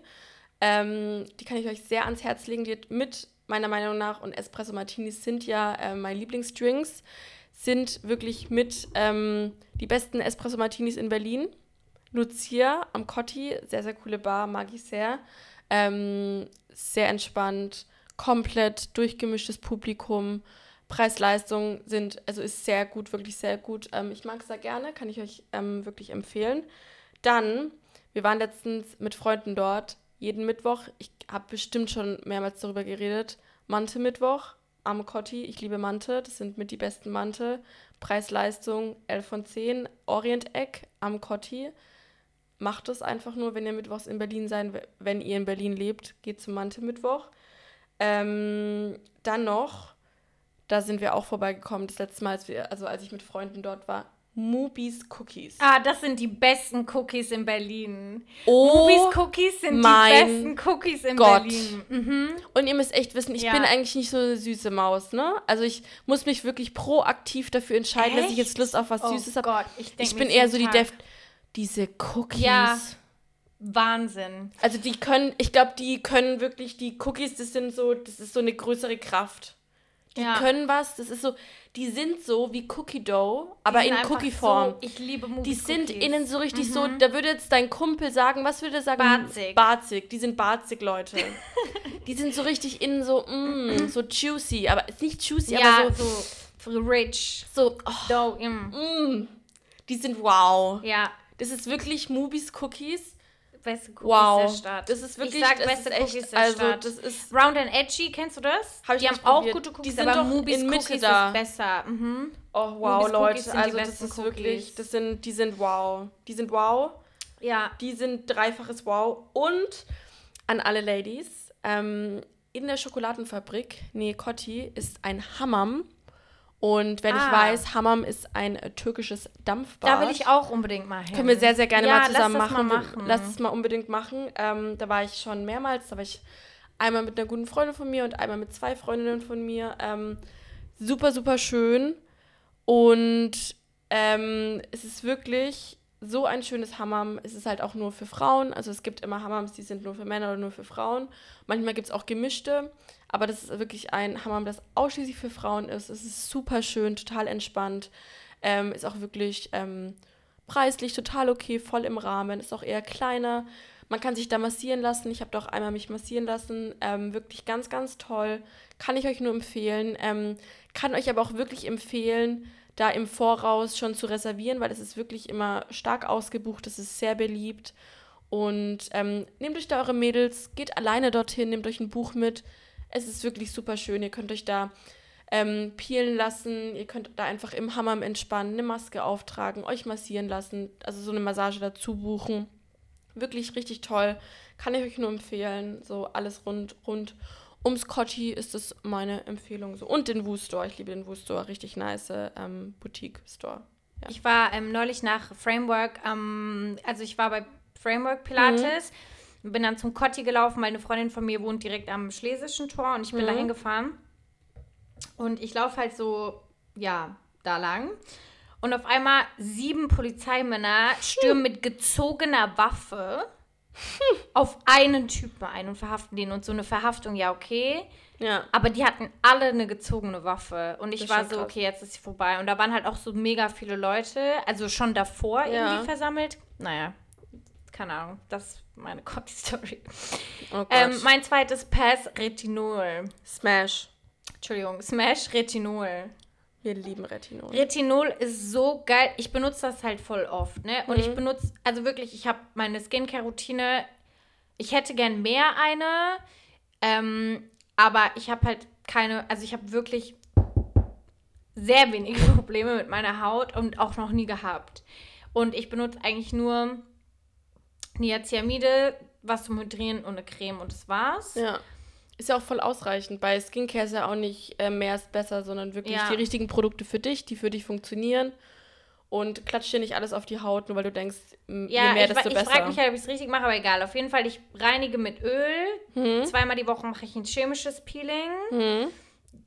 Ähm, die kann ich euch sehr ans Herz legen. Die hat mit meiner Meinung nach und Espresso Martinis sind ja äh, meine Lieblingsdrinks. Sind wirklich mit ähm, die besten Espresso Martinis in Berlin. Lucia am Cotti, sehr, sehr coole Bar, mag ich sehr. Ähm, sehr entspannt, komplett durchgemischtes Publikum. Preis-Leistung sind, also ist sehr gut, wirklich sehr gut. Ähm, ich mag es sehr gerne, kann ich euch ähm, wirklich empfehlen. Dann, wir waren letztens mit Freunden dort, jeden Mittwoch, ich habe bestimmt schon mehrmals darüber geredet, Mante-Mittwoch am Cotti, ich liebe Mante, das sind mit die besten Mante. Preis-Leistung 11 von 10, Orient-Eck am Cotti. Macht es einfach nur, wenn ihr mittwochs in Berlin sein, wenn ihr in Berlin lebt, geht zum Mante-Mittwoch. Ähm, dann noch da sind wir auch vorbeigekommen, das letzte Mal, als, wir, also als ich mit Freunden dort war. Mubis Cookies. Ah, das sind die besten Cookies in Berlin. Oh, Mubis Cookies sind die besten Cookies in Gott. Berlin. Mhm. Und ihr müsst echt wissen, ich ja. bin eigentlich nicht so eine süße Maus, ne? Also ich muss mich wirklich proaktiv dafür entscheiden, echt? dass ich jetzt Lust auf was oh Süßes habe. Ich, ich bin eher so die Def diese Cookies. Ja. Wahnsinn. Also die können, ich glaube, die können wirklich, die Cookies, das sind so, das ist so eine größere Kraft. Die ja. können was, das ist so, die sind so wie Cookie Dough, aber in Cookie-Form. So, ich liebe Movie Die sind innen so richtig mhm. so, da würde jetzt dein Kumpel sagen, was würde er sagen? Barzig. Barzig, die sind barzig, Leute. die sind so richtig innen so, mm, so juicy, aber nicht juicy, ja, aber so, so rich. So, oh, Dough, mm. mm. Die sind wow. Ja. Das ist wirklich Movies Cookies beste Cookies wow. der Stadt. Das ist wirklich, ich sag beste Cookies echt, der also, Stadt. Das ist Round and Edgy, kennst du das? Hab die haben probiert. auch gute Cookies, die sind aber Movies in Mitte Cookies da. ist besser. Mhm. Oh wow, Movies Leute, also das ist Cookies. wirklich, das sind, die sind wow. Die sind wow. Ja. Die sind dreifaches wow. Und an alle Ladies, ähm, in der Schokoladenfabrik, nee, Cotti, ist ein Hammam und wenn ah. ich weiß, Hammam ist ein äh, türkisches Dampfbad. Da will ich auch unbedingt mal hin. Können wir sehr, sehr gerne ja, mal zusammen lass machen. Mal machen. Lass es mal unbedingt machen. Ähm, da war ich schon mehrmals. Da war ich einmal mit einer guten Freundin von mir und einmal mit zwei Freundinnen von mir. Ähm, super, super schön. Und ähm, es ist wirklich so ein schönes Hammam. Es ist halt auch nur für Frauen. Also es gibt immer Hammams, die sind nur für Männer oder nur für Frauen. Manchmal gibt es auch gemischte. Aber das ist wirklich ein Hammam, das ausschließlich für Frauen ist. Es ist super schön, total entspannt. Ähm, ist auch wirklich ähm, preislich total okay, voll im Rahmen. Ist auch eher kleiner. Man kann sich da massieren lassen. Ich habe doch einmal mich massieren lassen. Ähm, wirklich ganz, ganz toll. Kann ich euch nur empfehlen. Ähm, kann euch aber auch wirklich empfehlen, da im Voraus schon zu reservieren, weil es ist wirklich immer stark ausgebucht. Es ist sehr beliebt. Und ähm, nehmt euch da eure Mädels, geht alleine dorthin, nehmt euch ein Buch mit Es ist wirklich super schön. Ihr könnt euch da ähm, peelen lassen. Ihr könnt da einfach im Hammam entspannen, eine Maske auftragen, euch massieren lassen, also so eine Massage dazu buchen. Wirklich richtig toll. Kann ich euch nur empfehlen. So alles rund, rund ums Cotti ist es meine Empfehlung. So. Und den Woo Store. Ich liebe den Woo Store. Richtig nice ähm, Boutique Store. Ja. Ich war ähm, neulich nach Framework, also ich war bei Framework Pilates. Mhm. Bin dann zum Cotti gelaufen, weil eine Freundin von mir wohnt direkt am Schlesischen Tor und ich bin mhm. da hingefahren. Und ich laufe halt so, ja, da lang. Und auf einmal sieben Polizeimänner stürmen mit gezogener Waffe <laughs> auf einen Typen ein und verhaften den. Und so eine Verhaftung, ja, okay. Ja. Aber die hatten alle eine gezogene Waffe. Und ich war so, krass. okay, jetzt ist sie vorbei. Und da waren halt auch so mega viele Leute, also schon davor ja. irgendwie versammelt. Naja, keine Ahnung. Das meine Copy-Story. Oh ähm, mein zweites Pass, Retinol. Smash. Entschuldigung, Smash Retinol. Wir lieben Retinol. Retinol ist so geil. Ich benutze das halt voll oft, ne? Und mhm. ich benutze, also wirklich, ich habe meine Skincare-Routine. Ich hätte gern mehr eine, ähm, aber ich habe halt keine, also ich habe wirklich sehr wenige <laughs> Probleme mit meiner Haut und auch noch nie gehabt. Und ich benutze eigentlich nur Niacinamide, was zum Hydrieren und eine Creme und das war's. Ja. Ist ja auch voll ausreichend. Bei Skincare ist ja auch nicht äh, mehr ist besser, sondern wirklich ja. die richtigen Produkte für dich, die für dich funktionieren. Und klatscht dir nicht alles auf die Haut, nur weil du denkst, ja, je mehr, desto ich besser. Ich frage mich halt, ob ich es richtig mache, aber egal. Auf jeden Fall, ich reinige mit Öl. Mhm. Zweimal die Woche mache ich ein chemisches Peeling. Mhm.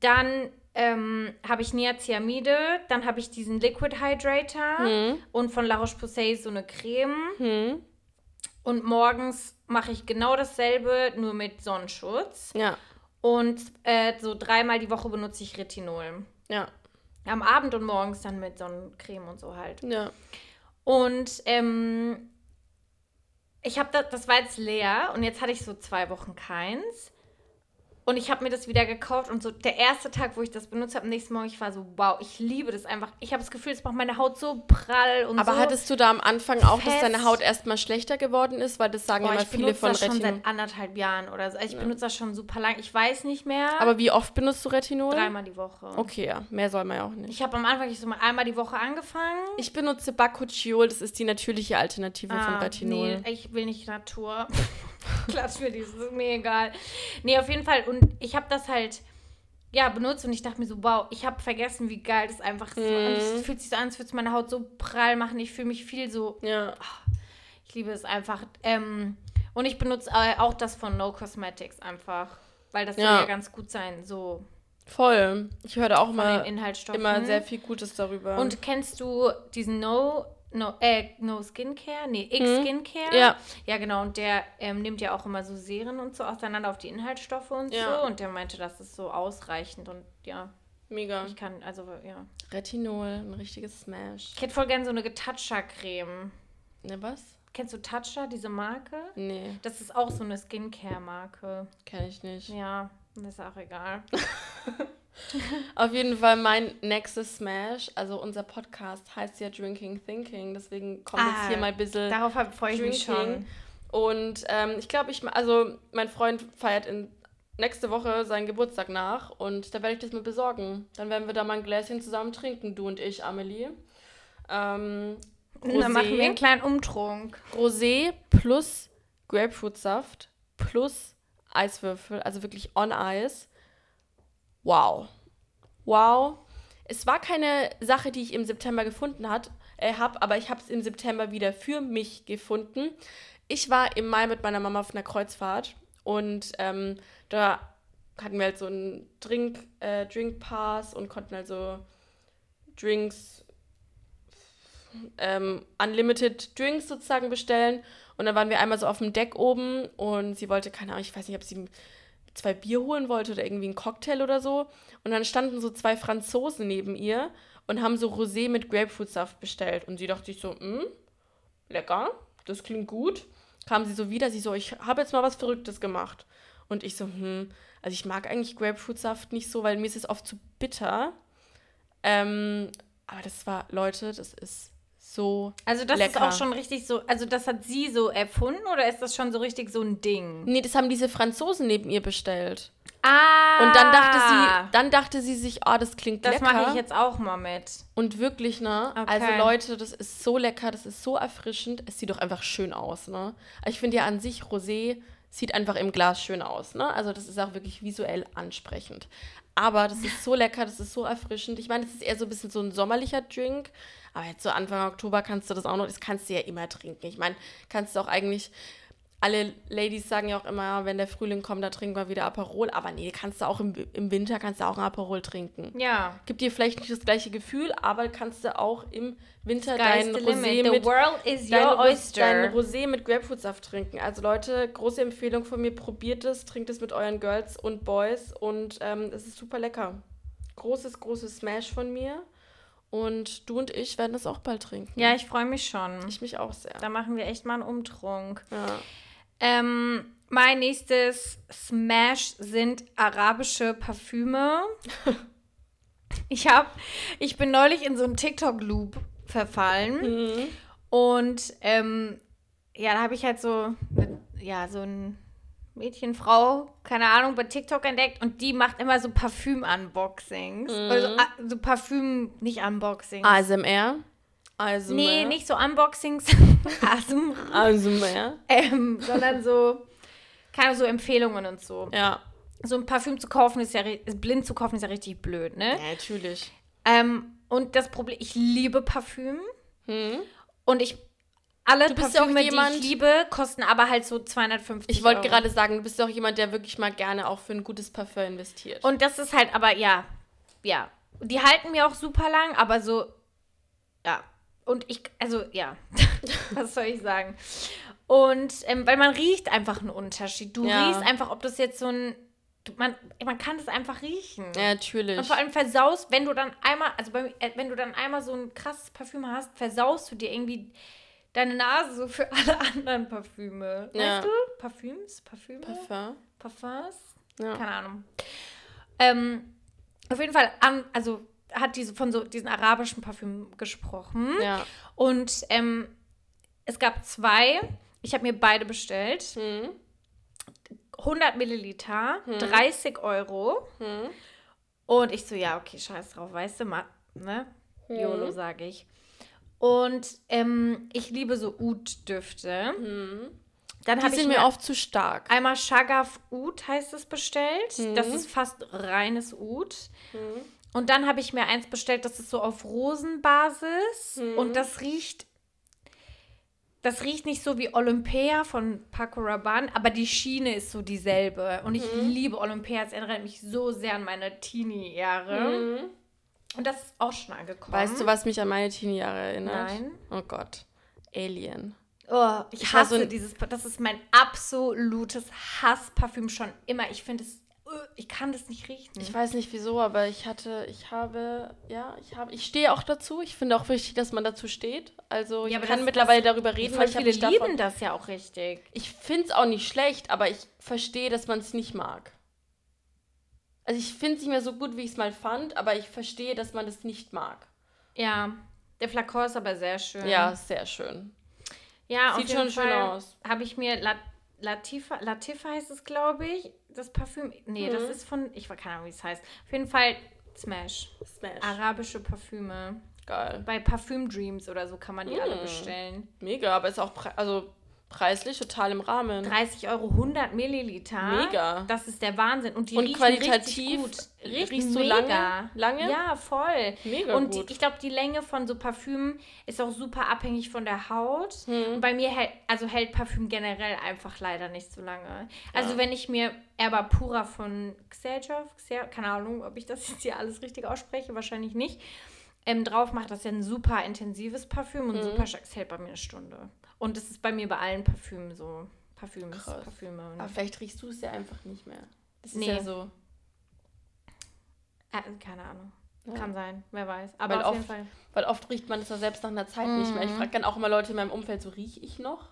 Dann ähm, habe ich Niacinamide. Dann habe ich diesen Liquid Hydrator. Mhm. Und von La Roche-Posay so eine Creme. Mhm. Und morgens mache ich genau dasselbe, nur mit Sonnenschutz. Ja. Und äh, so dreimal die Woche benutze ich Retinol. Ja. Am Abend und morgens dann mit Sonnencreme und so halt. Ja. Und ähm, ich habe das, das war jetzt leer und jetzt hatte ich so zwei Wochen keins. Und ich habe mir das wieder gekauft und so der erste Tag, wo ich das benutzt habe, am nächsten Morgen, ich war so, wow, ich liebe das einfach. Ich habe das Gefühl, es macht meine Haut so prall und Aber so hattest du da am Anfang auch, dass deine Haut erstmal schlechter geworden ist? Weil das sagen Boah, immer viele von Retinol. Ich benutze das schon seit anderthalb Jahren oder so. Also ich ja. benutze das schon super lang. Ich weiß nicht mehr. Aber wie oft benutzt du Retinol? Dreimal die Woche. Okay, ja. Mehr soll man ja auch nicht. Ich habe am Anfang ich so mal einmal die Woche angefangen. Ich benutze Bakuchiol. Das ist die natürliche Alternative ah, von Retinol. Nee, ich will nicht Natur. <laughs> <laughs> Klatsch mir dieses, ist mir egal. Nee, auf jeden Fall. Und ich habe das halt ja, benutzt und ich dachte mir so, wow, ich habe vergessen, wie geil das einfach ist. Mhm. Es fühlt sich so an, als würde es meine Haut so prall machen. Ich fühle mich viel so. Ja. Oh, ich liebe es einfach. Ähm, und ich benutze auch das von No Cosmetics einfach. Weil das ja. soll ja ganz gut sein. So. Voll. Ich höre auch mal immer sehr viel Gutes darüber. Und kennst du diesen No No, äh, no Skincare? Nee, X hm. Skincare. Ja. Ja, genau. Und der ähm, nimmt ja auch immer so Serien und so auseinander auf die Inhaltsstoffe und ja. so. Und der meinte, das ist so ausreichend und ja. Mega. Ich kann, also, ja. Retinol, ein richtiges Smash. Ich hätte voll gerne so eine Getatscha-Creme. Ne, was? Kennst du Tatcha, diese Marke? Nee. Das ist auch so eine Skincare-Marke. Kenn ich nicht. Ja, ist auch egal. <laughs> <laughs> Auf jeden Fall mein nächstes Smash, also unser Podcast heißt ja Drinking Thinking, deswegen kommt ah, jetzt hier mal ein bisschen. Darauf freue ich mich schon. Und ähm, ich glaube, ich, also mein Freund feiert in nächste Woche seinen Geburtstag nach und da werde ich das mal besorgen. Dann werden wir da mal ein Gläschen zusammen trinken, du und ich, Amelie. Ähm, Rosé, dann machen wir einen kleinen Umtrunk. Rosé plus Grapefruitsaft plus Eiswürfel, also wirklich on Eis wow. Wow. Es war keine Sache, die ich im September gefunden äh, habe, aber ich habe es im September wieder für mich gefunden. Ich war im Mai mit meiner Mama auf einer Kreuzfahrt und ähm, da hatten wir halt so einen Drink, äh, Drink Pass und konnten also Drinks, ähm, Unlimited Drinks sozusagen bestellen. Und dann waren wir einmal so auf dem Deck oben und sie wollte, keine Ahnung, ich weiß nicht, ob sie zwei Bier holen wollte oder irgendwie einen Cocktail oder so. Und dann standen so zwei Franzosen neben ihr und haben so Rosé mit Grapefruitsaft bestellt. Und sie dachte sich so, hm, lecker, das klingt gut. Kam sie so wieder, sie so, ich habe jetzt mal was Verrücktes gemacht. Und ich so, hm, also ich mag eigentlich Grapefruitsaft nicht so, weil mir ist es oft zu bitter. Ähm, aber das war, Leute, das ist so. Also das lecker. ist auch schon richtig so, also das hat sie so erfunden oder ist das schon so richtig so ein Ding? Nee, das haben diese Franzosen neben ihr bestellt. Ah. Und dann dachte sie, dann dachte sie sich, oh, das klingt das lecker. mache ich jetzt auch mal mit. Und wirklich, ne? Okay. Also Leute, das ist so lecker, das ist so erfrischend. Es sieht doch einfach schön aus, ne? Ich finde ja an sich, Rosé sieht einfach im Glas schön aus, ne? Also das ist auch wirklich visuell ansprechend. Aber das ist so lecker, das ist so erfrischend. Ich meine, das ist eher so ein bisschen so ein sommerlicher Drink. Aber jetzt so Anfang Oktober kannst du das auch noch, das kannst du ja immer trinken. Ich meine, kannst du auch eigentlich, alle Ladies sagen ja auch immer, wenn der Frühling kommt, da trinken wir wieder Aperol. Aber nee, kannst du auch im, im Winter, kannst du auch ein Aperol trinken. Ja. Gibt dir vielleicht nicht das gleiche Gefühl, aber kannst du auch im Winter dein Rosé mit world is dein, dein Rosé mit Grapefruitsaft trinken. Also Leute, große Empfehlung von mir, probiert es, trinkt es mit euren Girls und Boys und ähm, es ist super lecker. Großes, großes Smash von mir und du und ich werden es auch bald trinken. ja, ich freue mich schon. Ich mich auch sehr. da machen wir echt mal einen Umtrunk. Ja. Ähm, mein nächstes Smash sind arabische Parfüme. <laughs> ich hab, ich bin neulich in so einen TikTok-Loop verfallen. Mhm. Und ähm, ja, da habe ich halt so, ne, ja, so ein Mädchen, Frau, keine Ahnung, bei TikTok entdeckt und die macht immer so Parfüm-Unboxings. Also ah, so Parfüm, nicht Unboxings. ASMR. ASMR. nee, nicht so Unboxings. <laughs> ASMR. ASMR. ähm, sondern so, keine so Empfehlungen und so. Ja. So ein Parfüm zu kaufen ist ja, blind zu kaufen ist ja richtig blöd, ne? ja, natürlich. Ähm, und das Problem, ich liebe Parfüm Hm? und ich, alle bist ja auch Parfüme, die jemand- ich liebe, kosten aber halt so 250 Ich wollte gerade sagen, du bist doch jemand, der wirklich mal gerne auch für ein gutes Parfum investiert. Und das ist halt aber, ja, ja. Die halten mir auch super lang, aber so, ja. Und ich, also, ja, <laughs> was soll ich sagen? Und, ähm, weil man riecht einfach einen Unterschied. Du Ja. riechst einfach, ob das jetzt so ein, man, man kann das einfach riechen. ja, natürlich. Und vor allem versaust, wenn du dann einmal, also bei, äh, wenn du dann einmal so ein krasses Parfüm hast, versaust du dir irgendwie deine Nase so für alle anderen Parfüme. Ja. Weißt du? Parfüms, Parfüme, Parfum. Parfums, Ja. keine Ahnung. Ähm, auf jeden Fall, an, also hat diese von so diesen arabischen Parfüm gesprochen. Ja. Und ähm, es gab zwei. Ich habe mir beide bestellt. Hm. 100 Milliliter, 30 Euro. Hm. Und ich so, ja, okay, scheiß drauf, weißt du, ma, ne? YOLO, sage ich. Und ähm, ich liebe so Oud-Düfte. Dann Die habe ich mir oft zu stark. einmal Shagaf Oud heißt es bestellt. Mhm. Das ist fast reines Oud. Und dann habe ich mir eins bestellt, das ist so auf Rosenbasis. Mhm. Und das riecht. Das riecht nicht so wie Olympia von Paco Rabanne, aber die Schiene ist so dieselbe. Und ich Mhm. liebe Olympia. Es erinnert mich so sehr an meine Teenie-Jahre. Und das ist auch schon angekommen. Mhm. Weißt du, was mich an meine Teenie-Jahre erinnert? Nein. Oh Gott. Alien. Oh, ich, Ich hasse so dieses. Das ist mein absolutes Hassparfüm schon immer. Ich finde es. Ich kann das nicht riechen. Ich weiß nicht wieso, aber ich hatte, ich habe, ja, ich habe, ich stehe auch dazu. Ich finde auch wichtig, dass man dazu steht. Also ich Ja, aber kann das- mittlerweile das- darüber reden, Voll ich viele mich davon. lieben das ja auch richtig. Ich finde es auch nicht schlecht, aber ich verstehe, dass man es nicht mag. Also ich finde es nicht mehr so gut, wie ich es mal fand, aber ich verstehe, dass man es nicht mag. Ja, der Flakon ist aber sehr schön. Ja, sehr schön. ja Sieht schon schön aus. Habe ich mir La Latifa, Latifa heißt es, glaube ich, das Parfüm. Nee, das Mhm. ist von, ich weiß keine Ahnung, wie es heißt. Auf jeden Fall Smash. Smash. Arabische Parfüme. Geil. Bei Parfüm Dreams oder so kann man die alle Mm. bestellen. Mega, aber ist auch also preislich total im Rahmen. 30 Euro, 100 Milliliter. Mega. Das ist der Wahnsinn. Und die Und riechen qualitativ richtig gut. Riechen riechst du mega. lange? Lange? Ja, voll. Mega Und gut. Die, ich glaube, die Länge von so Parfümen ist auch super abhängig von der Haut. Hm. Und bei mir hält, also hält Parfüm generell einfach leider nicht so lange. Also Ja. wenn ich mir Erba Pura von Xerjov, Xer, keine Ahnung, ob ich das <laughs> jetzt hier alles richtig ausspreche, wahrscheinlich nicht, ähm, drauf mache, das ist ja ein super intensives Parfüm und Mhm. super stark. Es hält bei mir eine Stunde. Und es ist bei mir bei allen Parfümen so. Parfüms, Krass. Parfüme. Aber vielleicht riechst du es ja einfach nicht mehr. Das ist Nee. ja so. äh, keine Ahnung. Ja. Kann sein, wer weiß. Aber Weil auf jeden oft- Fall. Weil oft riecht man es ja selbst nach einer Zeit nicht mehr. Ich Mhm. frage dann auch immer Leute in meinem Umfeld, so rieche ich noch?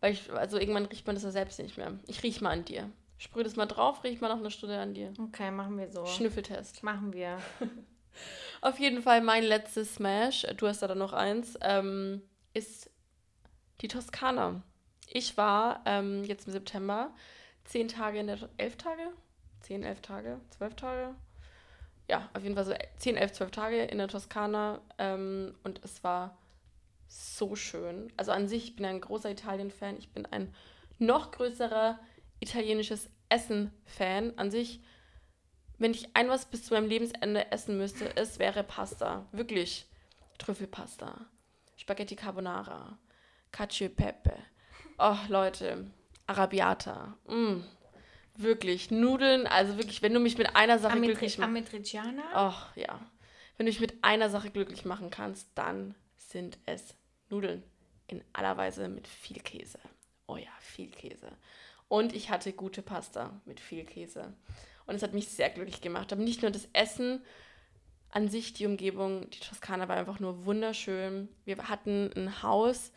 Weil ich, also irgendwann riecht man das ja selbst nicht mehr. Ich riech mal an dir. Sprüh das mal drauf, riech mal nach einer Stunde an dir. Okay, machen wir so. Schnüffeltest. Machen wir. <laughs> Auf jeden Fall mein letztes Smash, du hast da dann noch eins, ähm, ist die Toskana. Ich war ähm, jetzt im September zehn Tage in der, elf Tage? 10, 11 Tage, 12 Tage. Ja, auf jeden Fall so 10, 11, 12 Tage in der Toskana. Ähm, und es war so schön. Also an sich, ich bin ein großer Italien-Fan. Ich bin ein noch größerer italienisches Essen-Fan. An sich, wenn ich ein was bis zu meinem Lebensende essen müsste, es wäre Pasta. Wirklich. Trüffelpasta. Spaghetti Carbonara. Cacio Pepe. Oh, Leute. Arabiata. Mm. Wirklich. Nudeln, also wirklich, wenn du mich mit einer Sache Amitri glücklich machst. Amatriciana? Oh, ja. Wenn du mich mit einer Sache glücklich machen kannst, dann sind es Nudeln. In aller Weise mit viel Käse. Oh ja, viel Käse. Und ich hatte gute Pasta mit viel Käse. Und es hat mich sehr glücklich gemacht. Aber nicht nur das Essen an sich, die Umgebung, die Toskana war einfach nur wunderschön. Wir hatten ein Haus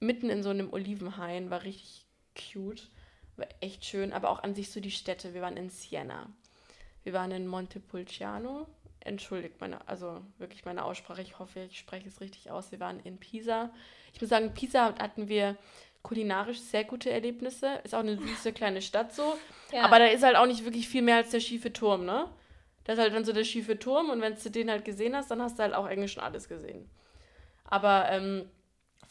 mitten in so einem Olivenhain, war richtig cute, war echt schön. Aber auch an sich so die Städte. Wir waren in Siena. Wir waren in Montepulciano. Entschuldigt meine, also wirklich meine Aussprache. Ich hoffe, ich spreche es richtig aus. Wir waren in Pisa. Ich muss sagen, Pisa hatten wir kulinarisch sehr gute Erlebnisse. Ist auch eine süße <laughs> kleine Stadt so. Ja. Aber da ist halt auch nicht wirklich viel mehr als der schiefe Turm, ne? Da ist halt dann so der schiefe Turm und wenn du den halt gesehen hast, dann hast du halt auch eigentlich schon alles gesehen. Aber ähm,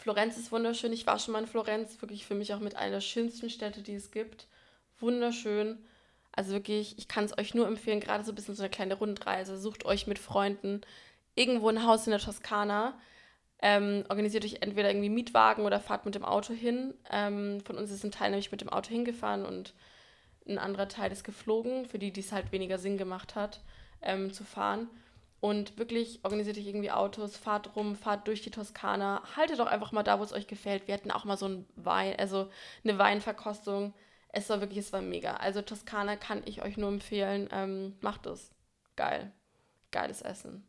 Florenz ist wunderschön. Ich war schon mal in Florenz, wirklich für mich auch mit einer der schönsten Städte, die es gibt. Wunderschön. Also wirklich, ich kann es euch nur empfehlen, gerade so ein bisschen so eine kleine Rundreise. Sucht euch mit Freunden irgendwo ein Haus in der Toskana. Ähm, organisiert euch entweder irgendwie Mietwagen oder fahrt mit dem Auto hin. Ähm, von uns ist ein Teil nämlich mit dem Auto hingefahren und ein anderer Teil ist geflogen, für die, die es halt weniger Sinn gemacht hat, ähm, zu fahren. Und wirklich organisiert euch irgendwie Autos, fahrt rum, fahrt durch die Toskana, haltet doch einfach mal da, wo es euch gefällt. Wir hatten auch mal so ein Wein, also eine Weinverkostung. Es war wirklich, es war mega. Also Toskana kann ich euch nur empfehlen. Ähm, macht es. Geil. Geiles Essen.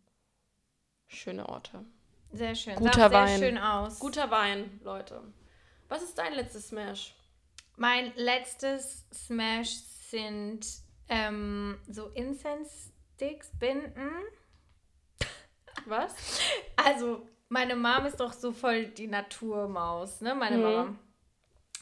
Schöne Orte. Sehr schön. Guter Sah Wein. sehr schön aus. Guter Wein, Leute. Was ist dein letztes Smash? Mein letztes Smash sind ähm, so Incense-Sticks, Binden. Was? Also, meine Mom ist doch so voll die Naturmaus, ne? Meine Mhm. Mama.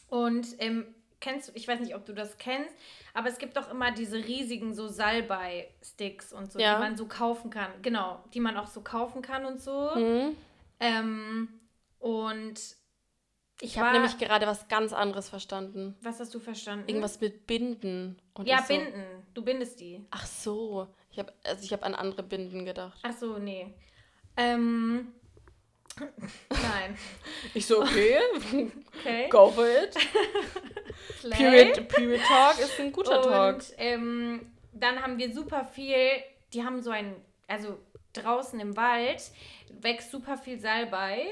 Und ähm, kennst du, ich weiß nicht, ob du das kennst, aber es gibt doch immer diese riesigen so Salbei-Sticks und so, Ja. die man so kaufen kann. Genau, die man auch so kaufen kann und so. Hm? Ähm, und ich Ich habe nämlich gerade was ganz anderes verstanden. was hast du verstanden? Irgendwas mit Binden. Und Ja, so, binden. Du bindest die. Ach so. Ich habe also ich habe an andere Binden gedacht. Ach so, nee. Ähm. Nein. Ich so, okay, Okay. go for it. Period, Period Talk ist ein guter Talk. Und ähm, dann haben wir super viel, die haben so ein, also draußen im Wald wächst super viel Salbei.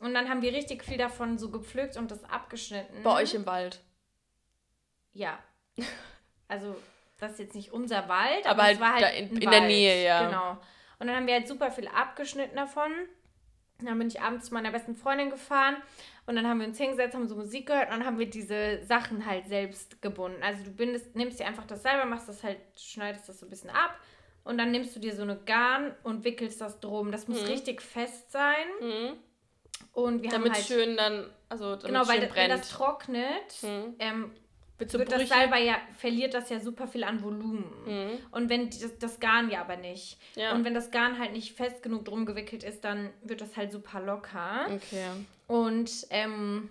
Und dann haben wir richtig viel davon so gepflückt und das abgeschnitten. Bei euch im Wald. Ja. Also, das ist jetzt nicht unser Wald, Aber aber, halt es war halt in- in der. Nähe, ja. Genau. Und dann haben wir halt super viel abgeschnitten davon. Dann bin ich abends zu meiner besten Freundin gefahren und dann haben wir uns hingesetzt, haben so Musik gehört und dann haben wir diese Sachen halt selbst gebunden. Also du bindest, nimmst dir einfach das selber, machst das halt, schneidest das so ein bisschen ab und dann nimmst du dir so eine Garn und wickelst das drum. Das muss Mhm. richtig fest sein. Mhm. Und wir Damit haben halt, schön dann, also damit genau, weil schön das, wenn brennt. das trocknet, Mhm. ähm, Wird so das. Salbei ja, verliert das ja super viel an Volumen. Mhm. Und wenn das, das Garn ja aber nicht. Ja. Und wenn das Garn halt nicht fest genug drum gewickelt ist, dann wird das halt super locker. Okay. Und ähm,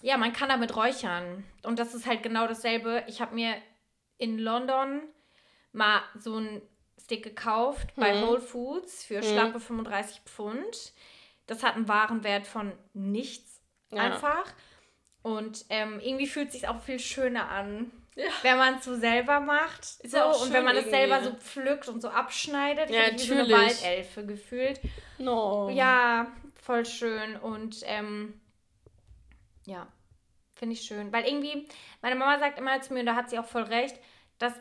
ja, man kann damit räuchern. Und das ist halt genau dasselbe. Ich habe mir in London mal so einen Stick gekauft bei Mhm. Whole Foods für schlappe 35 Pfund. Das hat einen Warenwert von nichts Ja. einfach. Und ähm, irgendwie fühlt es sich auch viel schöner an, Ja. wenn man es so selber macht. Ist so, ja und wenn man es selber so pflückt und so abschneidet. Ich Ja, mich wie so eine natürlich. Waldelfe gefühlt. No. Ja, voll schön. Und ähm, ja, finde ich schön. Weil irgendwie, meine Mama sagt immer zu mir, und da hat sie auch voll recht, dass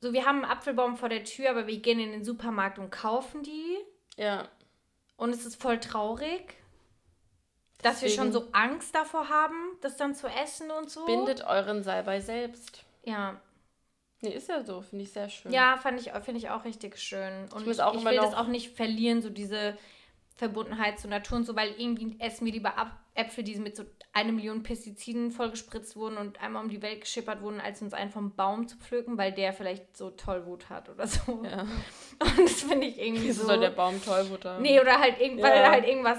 so, wir haben einen Apfelbaum vor der Tür, aber wir gehen in den Supermarkt und kaufen die. Ja. Und es ist voll traurig, dass wir schon so Angst davor haben, das dann zu essen und so. Bindet euren Salbei selbst. Ja, Nee, ist ja so, finde ich sehr schön. ja finde ich, find ich auch richtig schön. Und ich, auch ich immer will das auch nicht verlieren, so diese Verbundenheit zur Natur und so, weil irgendwie essen wir lieber Äpfel, die mit so eine Million Pestiziden vollgespritzt wurden und einmal um die Welt geschippert wurden, als uns einen vom Baum zu pflücken, weil der vielleicht so Tollwut hat oder so. Ja. <laughs> Und das finde ich irgendwie Wieso so. soll der Baum Tollwut haben? Nee, oder halt, irgend, ja. weil er halt irgendwas,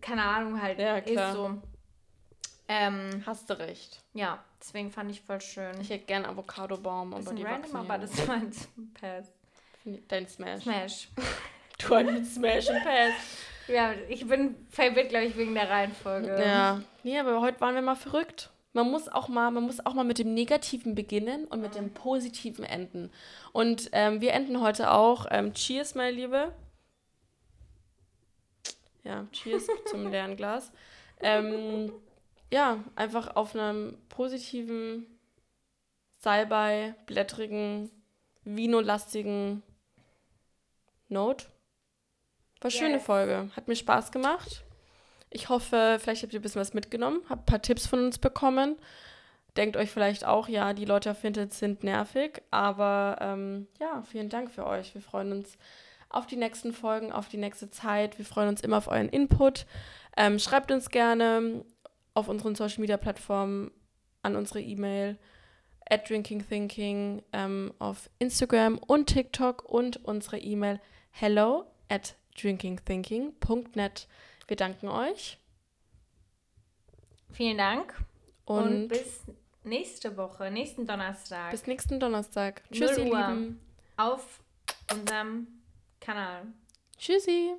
keine Ahnung, halt ja, klar. ist so. Ähm, Hast du recht. Ja, deswegen fand ich voll schön. Ich hätte gern Avocado-Baum, aber die random, aber das ist mein Pass. Dein Smash. Smash. <laughs> du hast Smash und Pass. Ja, ich bin verwirrt, glaube ich, wegen der Reihenfolge. Ja. Nee, aber heute waren wir mal verrückt. Man muss auch mal, man muss auch mal mit dem Negativen beginnen und mit dem Positiven enden. Und ähm, wir enden heute auch. Ähm, cheers, meine Liebe. Ja, cheers zum leeren Glas. Ähm, ja, einfach auf einem positiven, Salbei, blättrigen, Vino-lastigen Note. War eine yes. schöne Folge. Hat mir Spaß gemacht. Ich hoffe, vielleicht habt ihr ein bisschen was mitgenommen, habt ein paar Tipps von uns bekommen. Denkt euch vielleicht auch, ja, die Leute auf Vinted sind nervig, aber ähm, ja, vielen Dank für euch. Wir freuen uns auf die nächsten Folgen, auf die nächste Zeit. Wir freuen uns immer auf euren Input. Ähm, schreibt uns gerne auf unseren Social Media Plattformen an unsere E-Mail at drinkingthinking ähm, auf Instagram und TikTok und unsere E-Mail hello at drinkingthinking.net. Wir danken euch. Vielen Dank. Und, und, bis nächste Woche, nächsten Donnerstag. Bis nächsten Donnerstag. Tschüss, ihr Lieben. Auf unserem Kanal. Tschüssi.